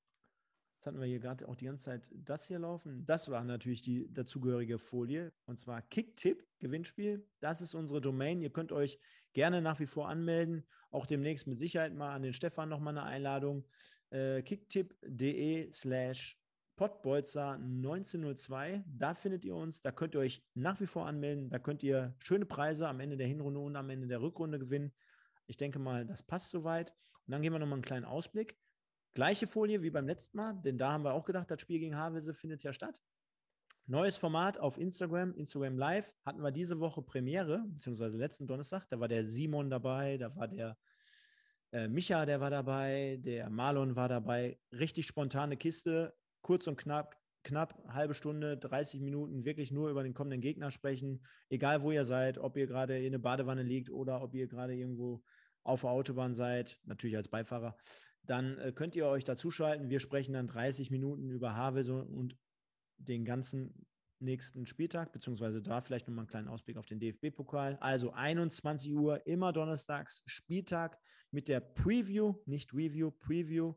Jetzt hatten wir hier gerade auch die ganze Zeit das hier laufen. Das war natürlich die dazugehörige Folie und zwar Kicktipp, Gewinnspiel. Das ist unsere Domain. Ihr könnt euch gerne nach wie vor anmelden. Auch demnächst mit Sicherheit mal an den Stefan nochmal eine Einladung. Äh, kicktipp.de slash Pottbolzer 1902. Da findet ihr uns. Da könnt ihr euch nach wie vor anmelden. Da könnt ihr schöne Preise am Ende der Hinrunde und am Ende der Rückrunde gewinnen. Ich denke mal, das passt soweit. Und dann gehen wir nochmal einen kleinen Ausblick. Gleiche Folie wie beim letzten Mal, denn da haben wir auch gedacht, das Spiel gegen Havelse findet ja statt. Neues Format auf Instagram, Instagram Live. Hatten wir diese Woche Premiere, beziehungsweise letzten Donnerstag. Da war der Simon dabei, da war der äh, Micha, der war dabei, der Marlon war dabei. Richtig spontane Kiste kurz und knapp, knapp halbe Stunde, 30 Minuten wirklich nur über den kommenden Gegner sprechen. Egal wo ihr seid, ob ihr gerade in eine Badewanne liegt oder ob ihr gerade irgendwo auf der Autobahn seid, natürlich als Beifahrer, dann äh, könnt ihr euch dazuschalten. Wir sprechen dann 30 Minuten über Havelse und den ganzen nächsten Spieltag, beziehungsweise da vielleicht nochmal einen kleinen Ausblick auf den DFB-Pokal. Also 21 Uhr, immer donnerstags, Spieltag mit der Preview, nicht Review, Preview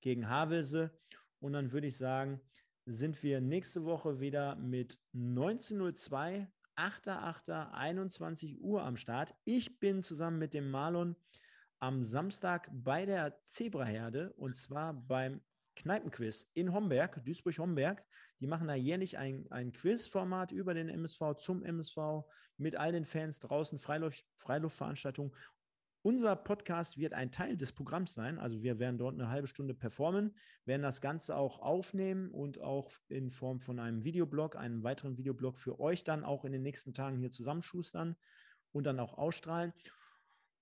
gegen Havelse. Und dann würde ich sagen, sind wir nächste Woche wieder mit 19.02 8.8. Uhr am Start. Ich bin zusammen mit dem Marlon am Samstag bei der Zebraherde und zwar beim Kneipenquiz in Homberg, Duisburg-Homberg. Die machen da jährlich ein, ein Quizformat über den MSV zum MSV mit all den Fans draußen, Freiluft, Freiluftveranstaltungen. Unser Podcast wird ein Teil des Programms sein. Also wir werden dort eine halbe Stunde performen, werden das Ganze auch aufnehmen und auch in Form von einem Videoblog, einem weiteren Videoblog für euch dann auch in den nächsten Tagen hier zusammenschustern und dann auch ausstrahlen.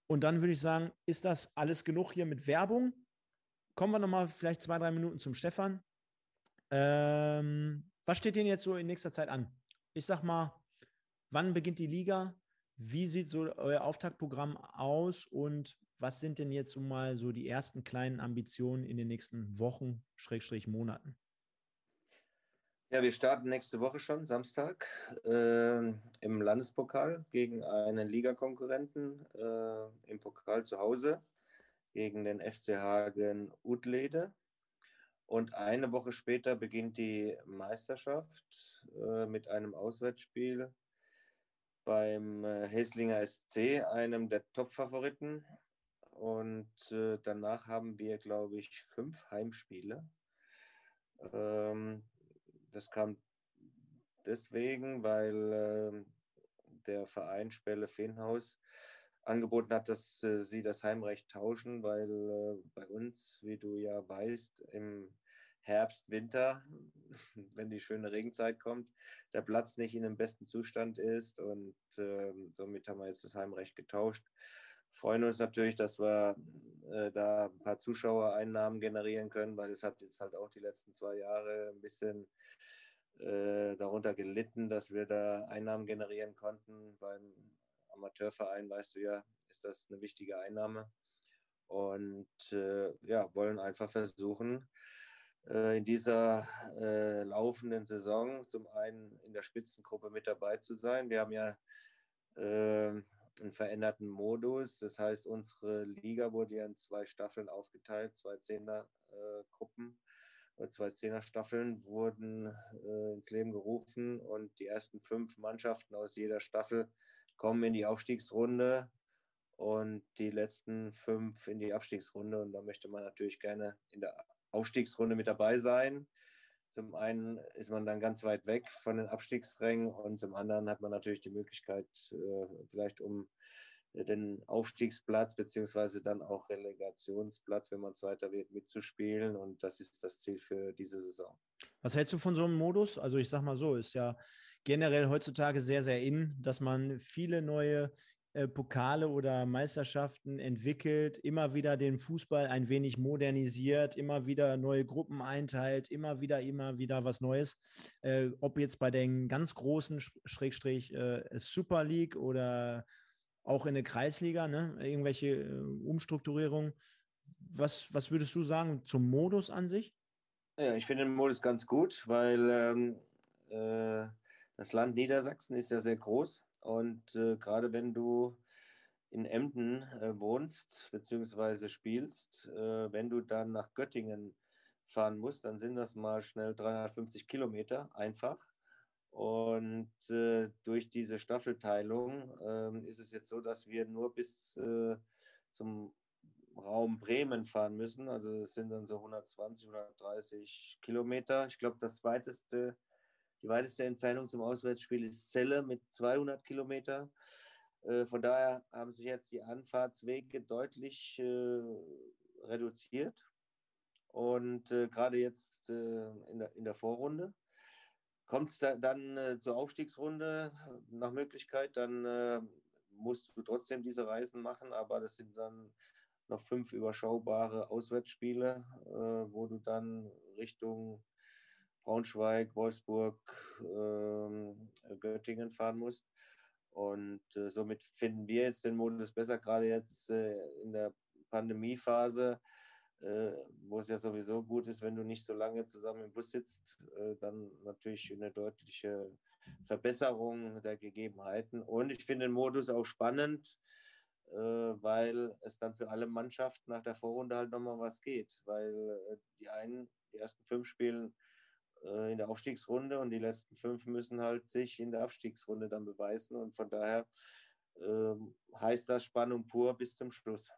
Und dann würde ich sagen, ist das alles genug hier mit Werbung? Kommen wir nochmal vielleicht zwei, drei Minuten zum Stefan. Ähm, was steht denn jetzt so in nächster Zeit an? Ich sag mal, wann beginnt die Liga? Wie sieht so euer Auftaktprogramm aus und was sind denn jetzt so mal so die ersten kleinen Ambitionen in den nächsten Wochen, Schrägstrich Monaten? Ja, wir starten nächste Woche schon, Samstag, äh, im Landespokal gegen einen Ligakonkurrenten äh, im Pokal zu Hause, gegen den FC Hagen Utlede. Und eine Woche später beginnt die Meisterschaft äh, mit einem Auswärtsspiel beim äh, Heslinger SC, einem der Top-Favoriten. Und äh, danach haben wir, glaube ich, fünf Heimspiele. Ähm, das kam deswegen, weil äh, der Verein Spelle Feenhaus angeboten hat, dass äh, sie das Heimrecht tauschen, weil äh, bei uns, wie du ja weißt, im Herbst, Winter, wenn die schöne Regenzeit kommt, der Platz nicht in dem besten Zustand ist und äh, somit haben wir jetzt das Heimrecht getauscht. Freuen uns natürlich, dass wir äh, da ein paar Zuschauereinnahmen generieren können, weil es hat jetzt halt auch die letzten zwei Jahre ein bisschen äh, darunter gelitten, dass wir da Einnahmen generieren konnten. Beim Amateurverein, weißt du ja, ist das eine wichtige Einnahme. Und äh, ja, wollen einfach versuchen, äh, in dieser äh, laufenden Saison zum einen in der Spitzengruppe mit dabei zu sein. Wir haben ja äh, einen veränderten Modus. Das heißt, unsere Liga wurde ja in zwei Staffeln aufgeteilt, zwei Zehnergruppen äh, zwei Zehnerstaffeln wurden äh, ins Leben gerufen und die ersten fünf Mannschaften aus jeder Staffel kommen in die Aufstiegsrunde und die letzten fünf in die Abstiegsrunde. Und da möchte man natürlich gerne in der Aufstiegsrunde mit dabei sein. Zum einen ist man dann ganz weit weg von den Abstiegsrängen und zum anderen hat man natürlich die Möglichkeit, äh, vielleicht um den Aufstiegsplatz beziehungsweise dann auch Relegationsplatz, wenn man Zweiter wird, mitzuspielen. Und das ist das Ziel für diese Saison. Was hältst du von so einem Modus? Also ich sag mal so, ist ja generell heutzutage sehr, sehr in, dass man viele neue äh, Pokale oder Meisterschaften entwickelt, immer wieder den Fußball ein wenig modernisiert, immer wieder neue Gruppen einteilt, immer wieder, immer wieder was Neues. Äh, ob jetzt bei den ganz großen Schrägstrich äh, Super League oder auch in der Kreisliga, ne, irgendwelche äh, Umstrukturierungen. was, was würdest du sagen zum Modus an sich? Ja, ich finde den Modus ganz gut, weil ähm, äh, das Land Niedersachsen ist ja sehr groß und äh, gerade wenn du in Emden äh, wohnst bzw. spielst, äh, wenn du dann nach Göttingen fahren musst, dann sind das mal schnell 350 Kilometer einfach. Und äh, durch diese Staffelteilung ähm, ist es jetzt so, dass wir nur bis äh, zum Raum Bremen fahren müssen. Also es sind dann so 120, 130 Kilometer. Ich glaube, das weiteste, die weiteste Entfernung zum Auswärtsspiel ist Celle mit 200 Kilometer. Äh, von daher haben sich jetzt die Anfahrtswege deutlich äh, reduziert. Und äh, gerade jetzt in, der, in der Vorrunde kommt es da, dann zur Aufstiegsrunde nach Möglichkeit, dann musst du trotzdem diese Reisen machen, aber das sind dann noch fünf überschaubare Auswärtsspiele, wo du dann Richtung Braunschweig, Wolfsburg, ähm, Göttingen fahren musst. Und äh, somit finden wir jetzt den Modus besser, gerade jetzt äh, in der Pandemiephase, äh, wo es ja sowieso gut ist, wenn du nicht so lange zusammen im Bus sitzt, dann natürlich eine deutliche Verbesserung der Gegebenheiten. Und ich finde den Modus auch spannend, weil es dann für alle Mannschaften nach der Vorrunde halt nochmal was geht, weil die einen, die ersten fünf spielen in der Aufstiegsrunde und die letzten fünf müssen halt sich in der Abstiegsrunde dann beweisen und von daher äh, heißt das Spannung pur bis zum Schluss.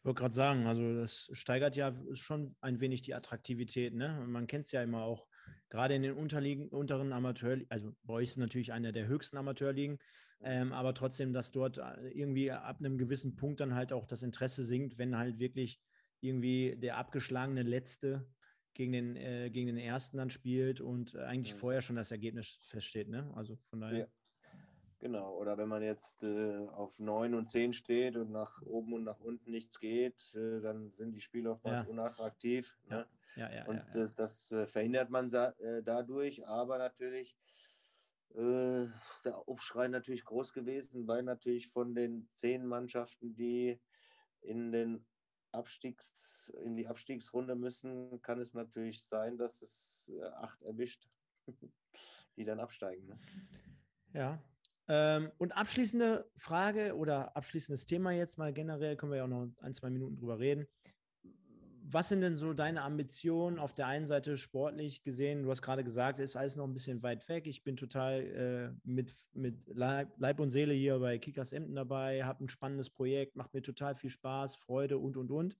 Ich wollte gerade sagen, also das steigert ja schon ein wenig die Attraktivität. Ne? Man kennt es ja immer auch, gerade in den unteren Amateurligen, also bei euch ist natürlich einer der höchsten Amateurligen, ähm, aber trotzdem, dass dort äh, irgendwie ab einem gewissen Punkt dann halt auch das Interesse sinkt, wenn halt wirklich irgendwie der abgeschlagene Letzte gegen den, äh, gegen den ersten dann spielt und äh, eigentlich ja. vorher schon das Ergebnis feststeht. Ne? Also von daher. Ja. Genau, oder wenn man jetzt äh, auf 9 und 10 steht und nach oben und nach unten nichts geht, äh, dann sind die Spiele oftmals ja. unattraktiv. Ne? Ja. Ja, und äh, das äh, verhindert man dadurch, aber natürlich der Aufschrei natürlich groß gewesen, weil natürlich von den zehn Mannschaften, die in den Abstiegs, in die Abstiegsrunde müssen, kann es natürlich sein, dass es äh, acht erwischt, die dann absteigen. Ne? Ja. Ähm, und abschließende Frage oder abschließendes Thema jetzt mal generell, können wir ja auch noch ein, zwei Minuten drüber reden was sind denn so deine Ambitionen auf der einen Seite sportlich gesehen? Du hast gerade gesagt, ist alles noch ein bisschen weit weg. Ich bin total äh, mit, mit Leib, Leib, und Seele hier bei Kickers Emden dabei, habe ein spannendes Projekt, macht mir total viel Spaß, Freude und, und, und.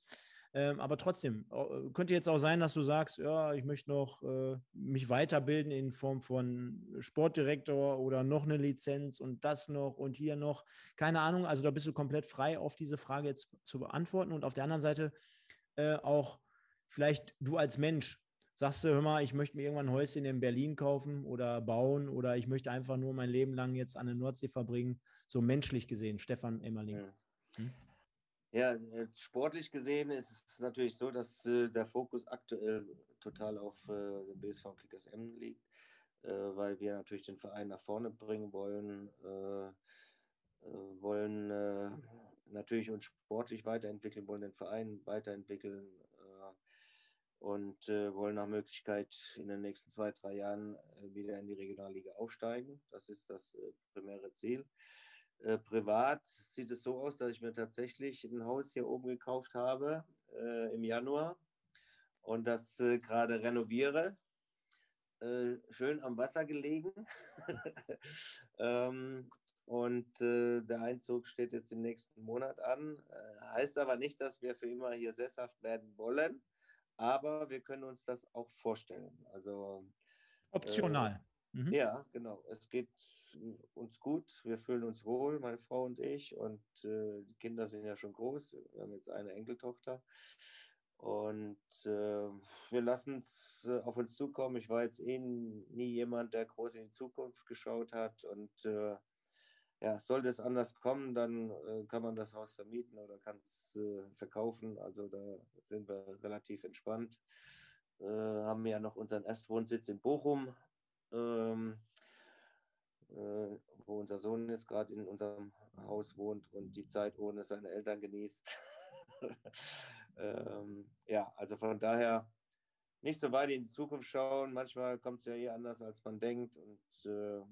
Ähm, aber trotzdem, könnte jetzt auch sein, dass du sagst, ja, ich möchte noch äh, mich weiterbilden in Form von Sportdirektor oder noch eine Lizenz und das noch und hier noch. Keine Ahnung, also da bist du komplett frei, auf diese Frage jetzt zu beantworten. Und auf der anderen Seite, äh, auch vielleicht du als Mensch sagst du, hör mal, ich möchte mir irgendwann ein Häuschen in Berlin kaufen oder bauen oder ich möchte einfach nur mein Leben lang jetzt an der Nordsee verbringen, so menschlich gesehen, Stefan Emmerling. Ja. Hm? Ja, sportlich gesehen ist es natürlich so, dass äh, der Fokus aktuell total auf äh, dem BSV Kickers Emden liegt, äh, weil wir natürlich den Verein nach vorne bringen wollen, äh, äh, wollen äh, natürlich uns sportlich weiterentwickeln, wollen den Verein weiterentwickeln äh, und äh, wollen nach Möglichkeit in den nächsten zwei, drei Jahren äh, wieder in die Regionalliga aufsteigen. Das ist das äh, primäre Ziel. Äh, privat sieht es so aus, dass ich mir tatsächlich ein Haus hier oben gekauft habe äh, im Januar und das gerade renoviere. schön am Wasser gelegen. ähm, und äh, der Einzug steht jetzt im nächsten Monat an. Äh, heißt aber nicht, dass wir für immer hier sesshaft werden wollen, aber wir können uns das auch vorstellen. Also optional. Äh, mhm. Ja, genau. Es geht uns gut. Wir fühlen uns wohl, meine Frau und ich. Und äh, die Kinder sind ja schon groß. Wir haben jetzt eine Enkeltochter. Und äh, wir lassen es äh, auf uns zukommen. Ich war jetzt eh nie jemand, der groß in die Zukunft geschaut hat. Und äh, ja, sollte es anders kommen, dann äh, kann man das Haus vermieten oder kann es äh, verkaufen. Also da sind wir relativ entspannt. Äh, haben ja noch unseren Erstwohnsitz in Bochum, ähm, äh, wo unser Sohn jetzt gerade in unserem Haus wohnt und die Zeit ohne seine Eltern genießt. Ähm, ja, also von daher nicht so weit in die Zukunft schauen. Manchmal kommt es ja eh anders, als man denkt. Und äh,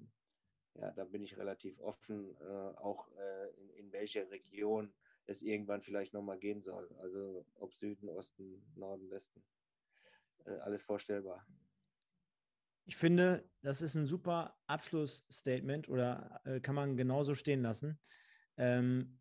ja, da bin ich relativ offen, äh, auch äh, in, in welche Region es irgendwann vielleicht nochmal gehen soll. Also ob Süden, Osten, Norden, Westen. Äh, alles vorstellbar. Ich finde, das ist ein super Abschlussstatement oder äh, kann man genauso stehen lassen. Ähm,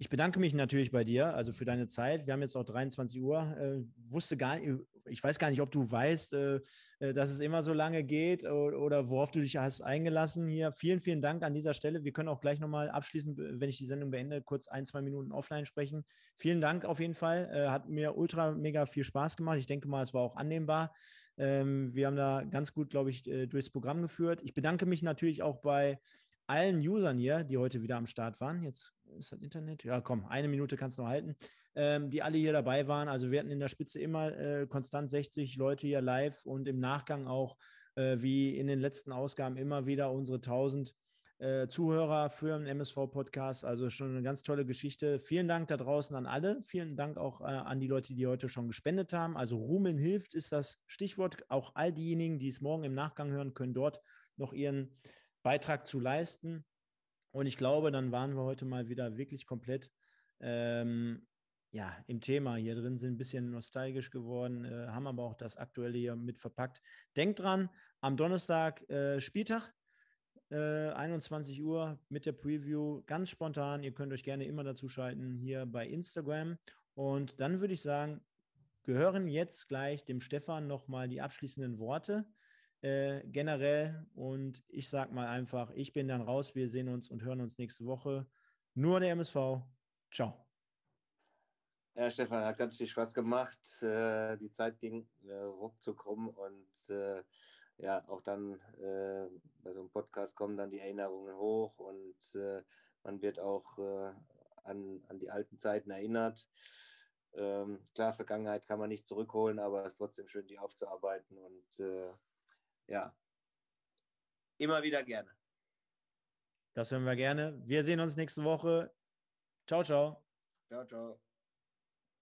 ich bedanke mich natürlich bei dir, also für deine Zeit. Wir haben jetzt auch 23 Uhr. Äh, wusste gar nicht, ich weiß gar nicht, ob du weißt, äh, äh, dass es immer so lange geht oder, oder, worauf du dich hast eingelassen hier. Vielen, vielen Dank an dieser Stelle. Wir können auch gleich nochmal abschließend, wenn ich die Sendung beende, kurz ein, zwei Minuten offline sprechen. Vielen Dank auf jeden Fall. Äh, hat mir ultra mega viel Spaß gemacht. Ich denke mal, es war auch annehmbar. Ähm, wir haben da ganz gut, glaube ich, äh, durchs Programm geführt. Ich bedanke mich natürlich auch bei allen Usern hier, die heute wieder am Start waren. Jetzt ist das Internet. Ja, komm, eine Minute kannst du noch halten. Ähm, die alle hier dabei waren. Also wir hatten in der Spitze immer äh, konstant 60 Leute hier live und im Nachgang auch, äh, wie in den letzten Ausgaben, immer wieder unsere 1000 äh, Zuhörer für den MSV-Podcast. Also schon eine ganz tolle Geschichte. Vielen Dank da draußen an alle. Vielen Dank auch äh, an die Leute, die heute schon gespendet haben. Also Rumeln hilft ist das Stichwort. Auch all diejenigen, die es morgen im Nachgang hören, können dort noch ihren Beitrag zu leisten. Und ich glaube, dann waren wir heute mal wieder wirklich komplett ähm, ja, im Thema hier drin, sind ein bisschen nostalgisch geworden, äh, haben aber auch das Aktuelle hier mit verpackt. Denkt dran, am Donnerstag äh, Spieltag, äh, 21 Uhr mit der Preview, ganz spontan. Ihr könnt euch gerne immer dazu schalten hier bei Instagram. Und dann würde ich sagen, gehören jetzt gleich dem Stefan nochmal die abschließenden Worte äh, generell. Und ich sage mal einfach, ich bin dann raus. Wir sehen uns und hören uns nächste Woche. Nur der MSV. Ciao. Ja, Stefan, hat ganz viel Spaß gemacht. Äh, die Zeit ging äh, ruckzuck rum und äh, ja, auch dann äh, bei so einem Podcast kommen dann die Erinnerungen hoch und äh, man wird auch an, an die alten Zeiten erinnert. Ähm, klar, Vergangenheit kann man nicht zurückholen, aber es ist trotzdem schön, die aufzuarbeiten und ja, immer wieder gerne. Das hören wir gerne. Wir sehen uns nächste Woche. Ciao, ciao. Ciao, ciao.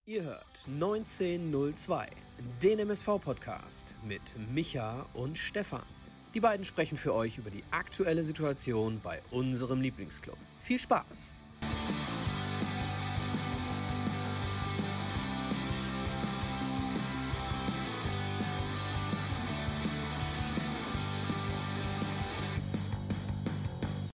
Ihr hört 1902, den MSV-Podcast mit Micha und Stefan. Die beiden sprechen für euch über die aktuelle Situation bei unserem Lieblingsclub. Viel Spaß!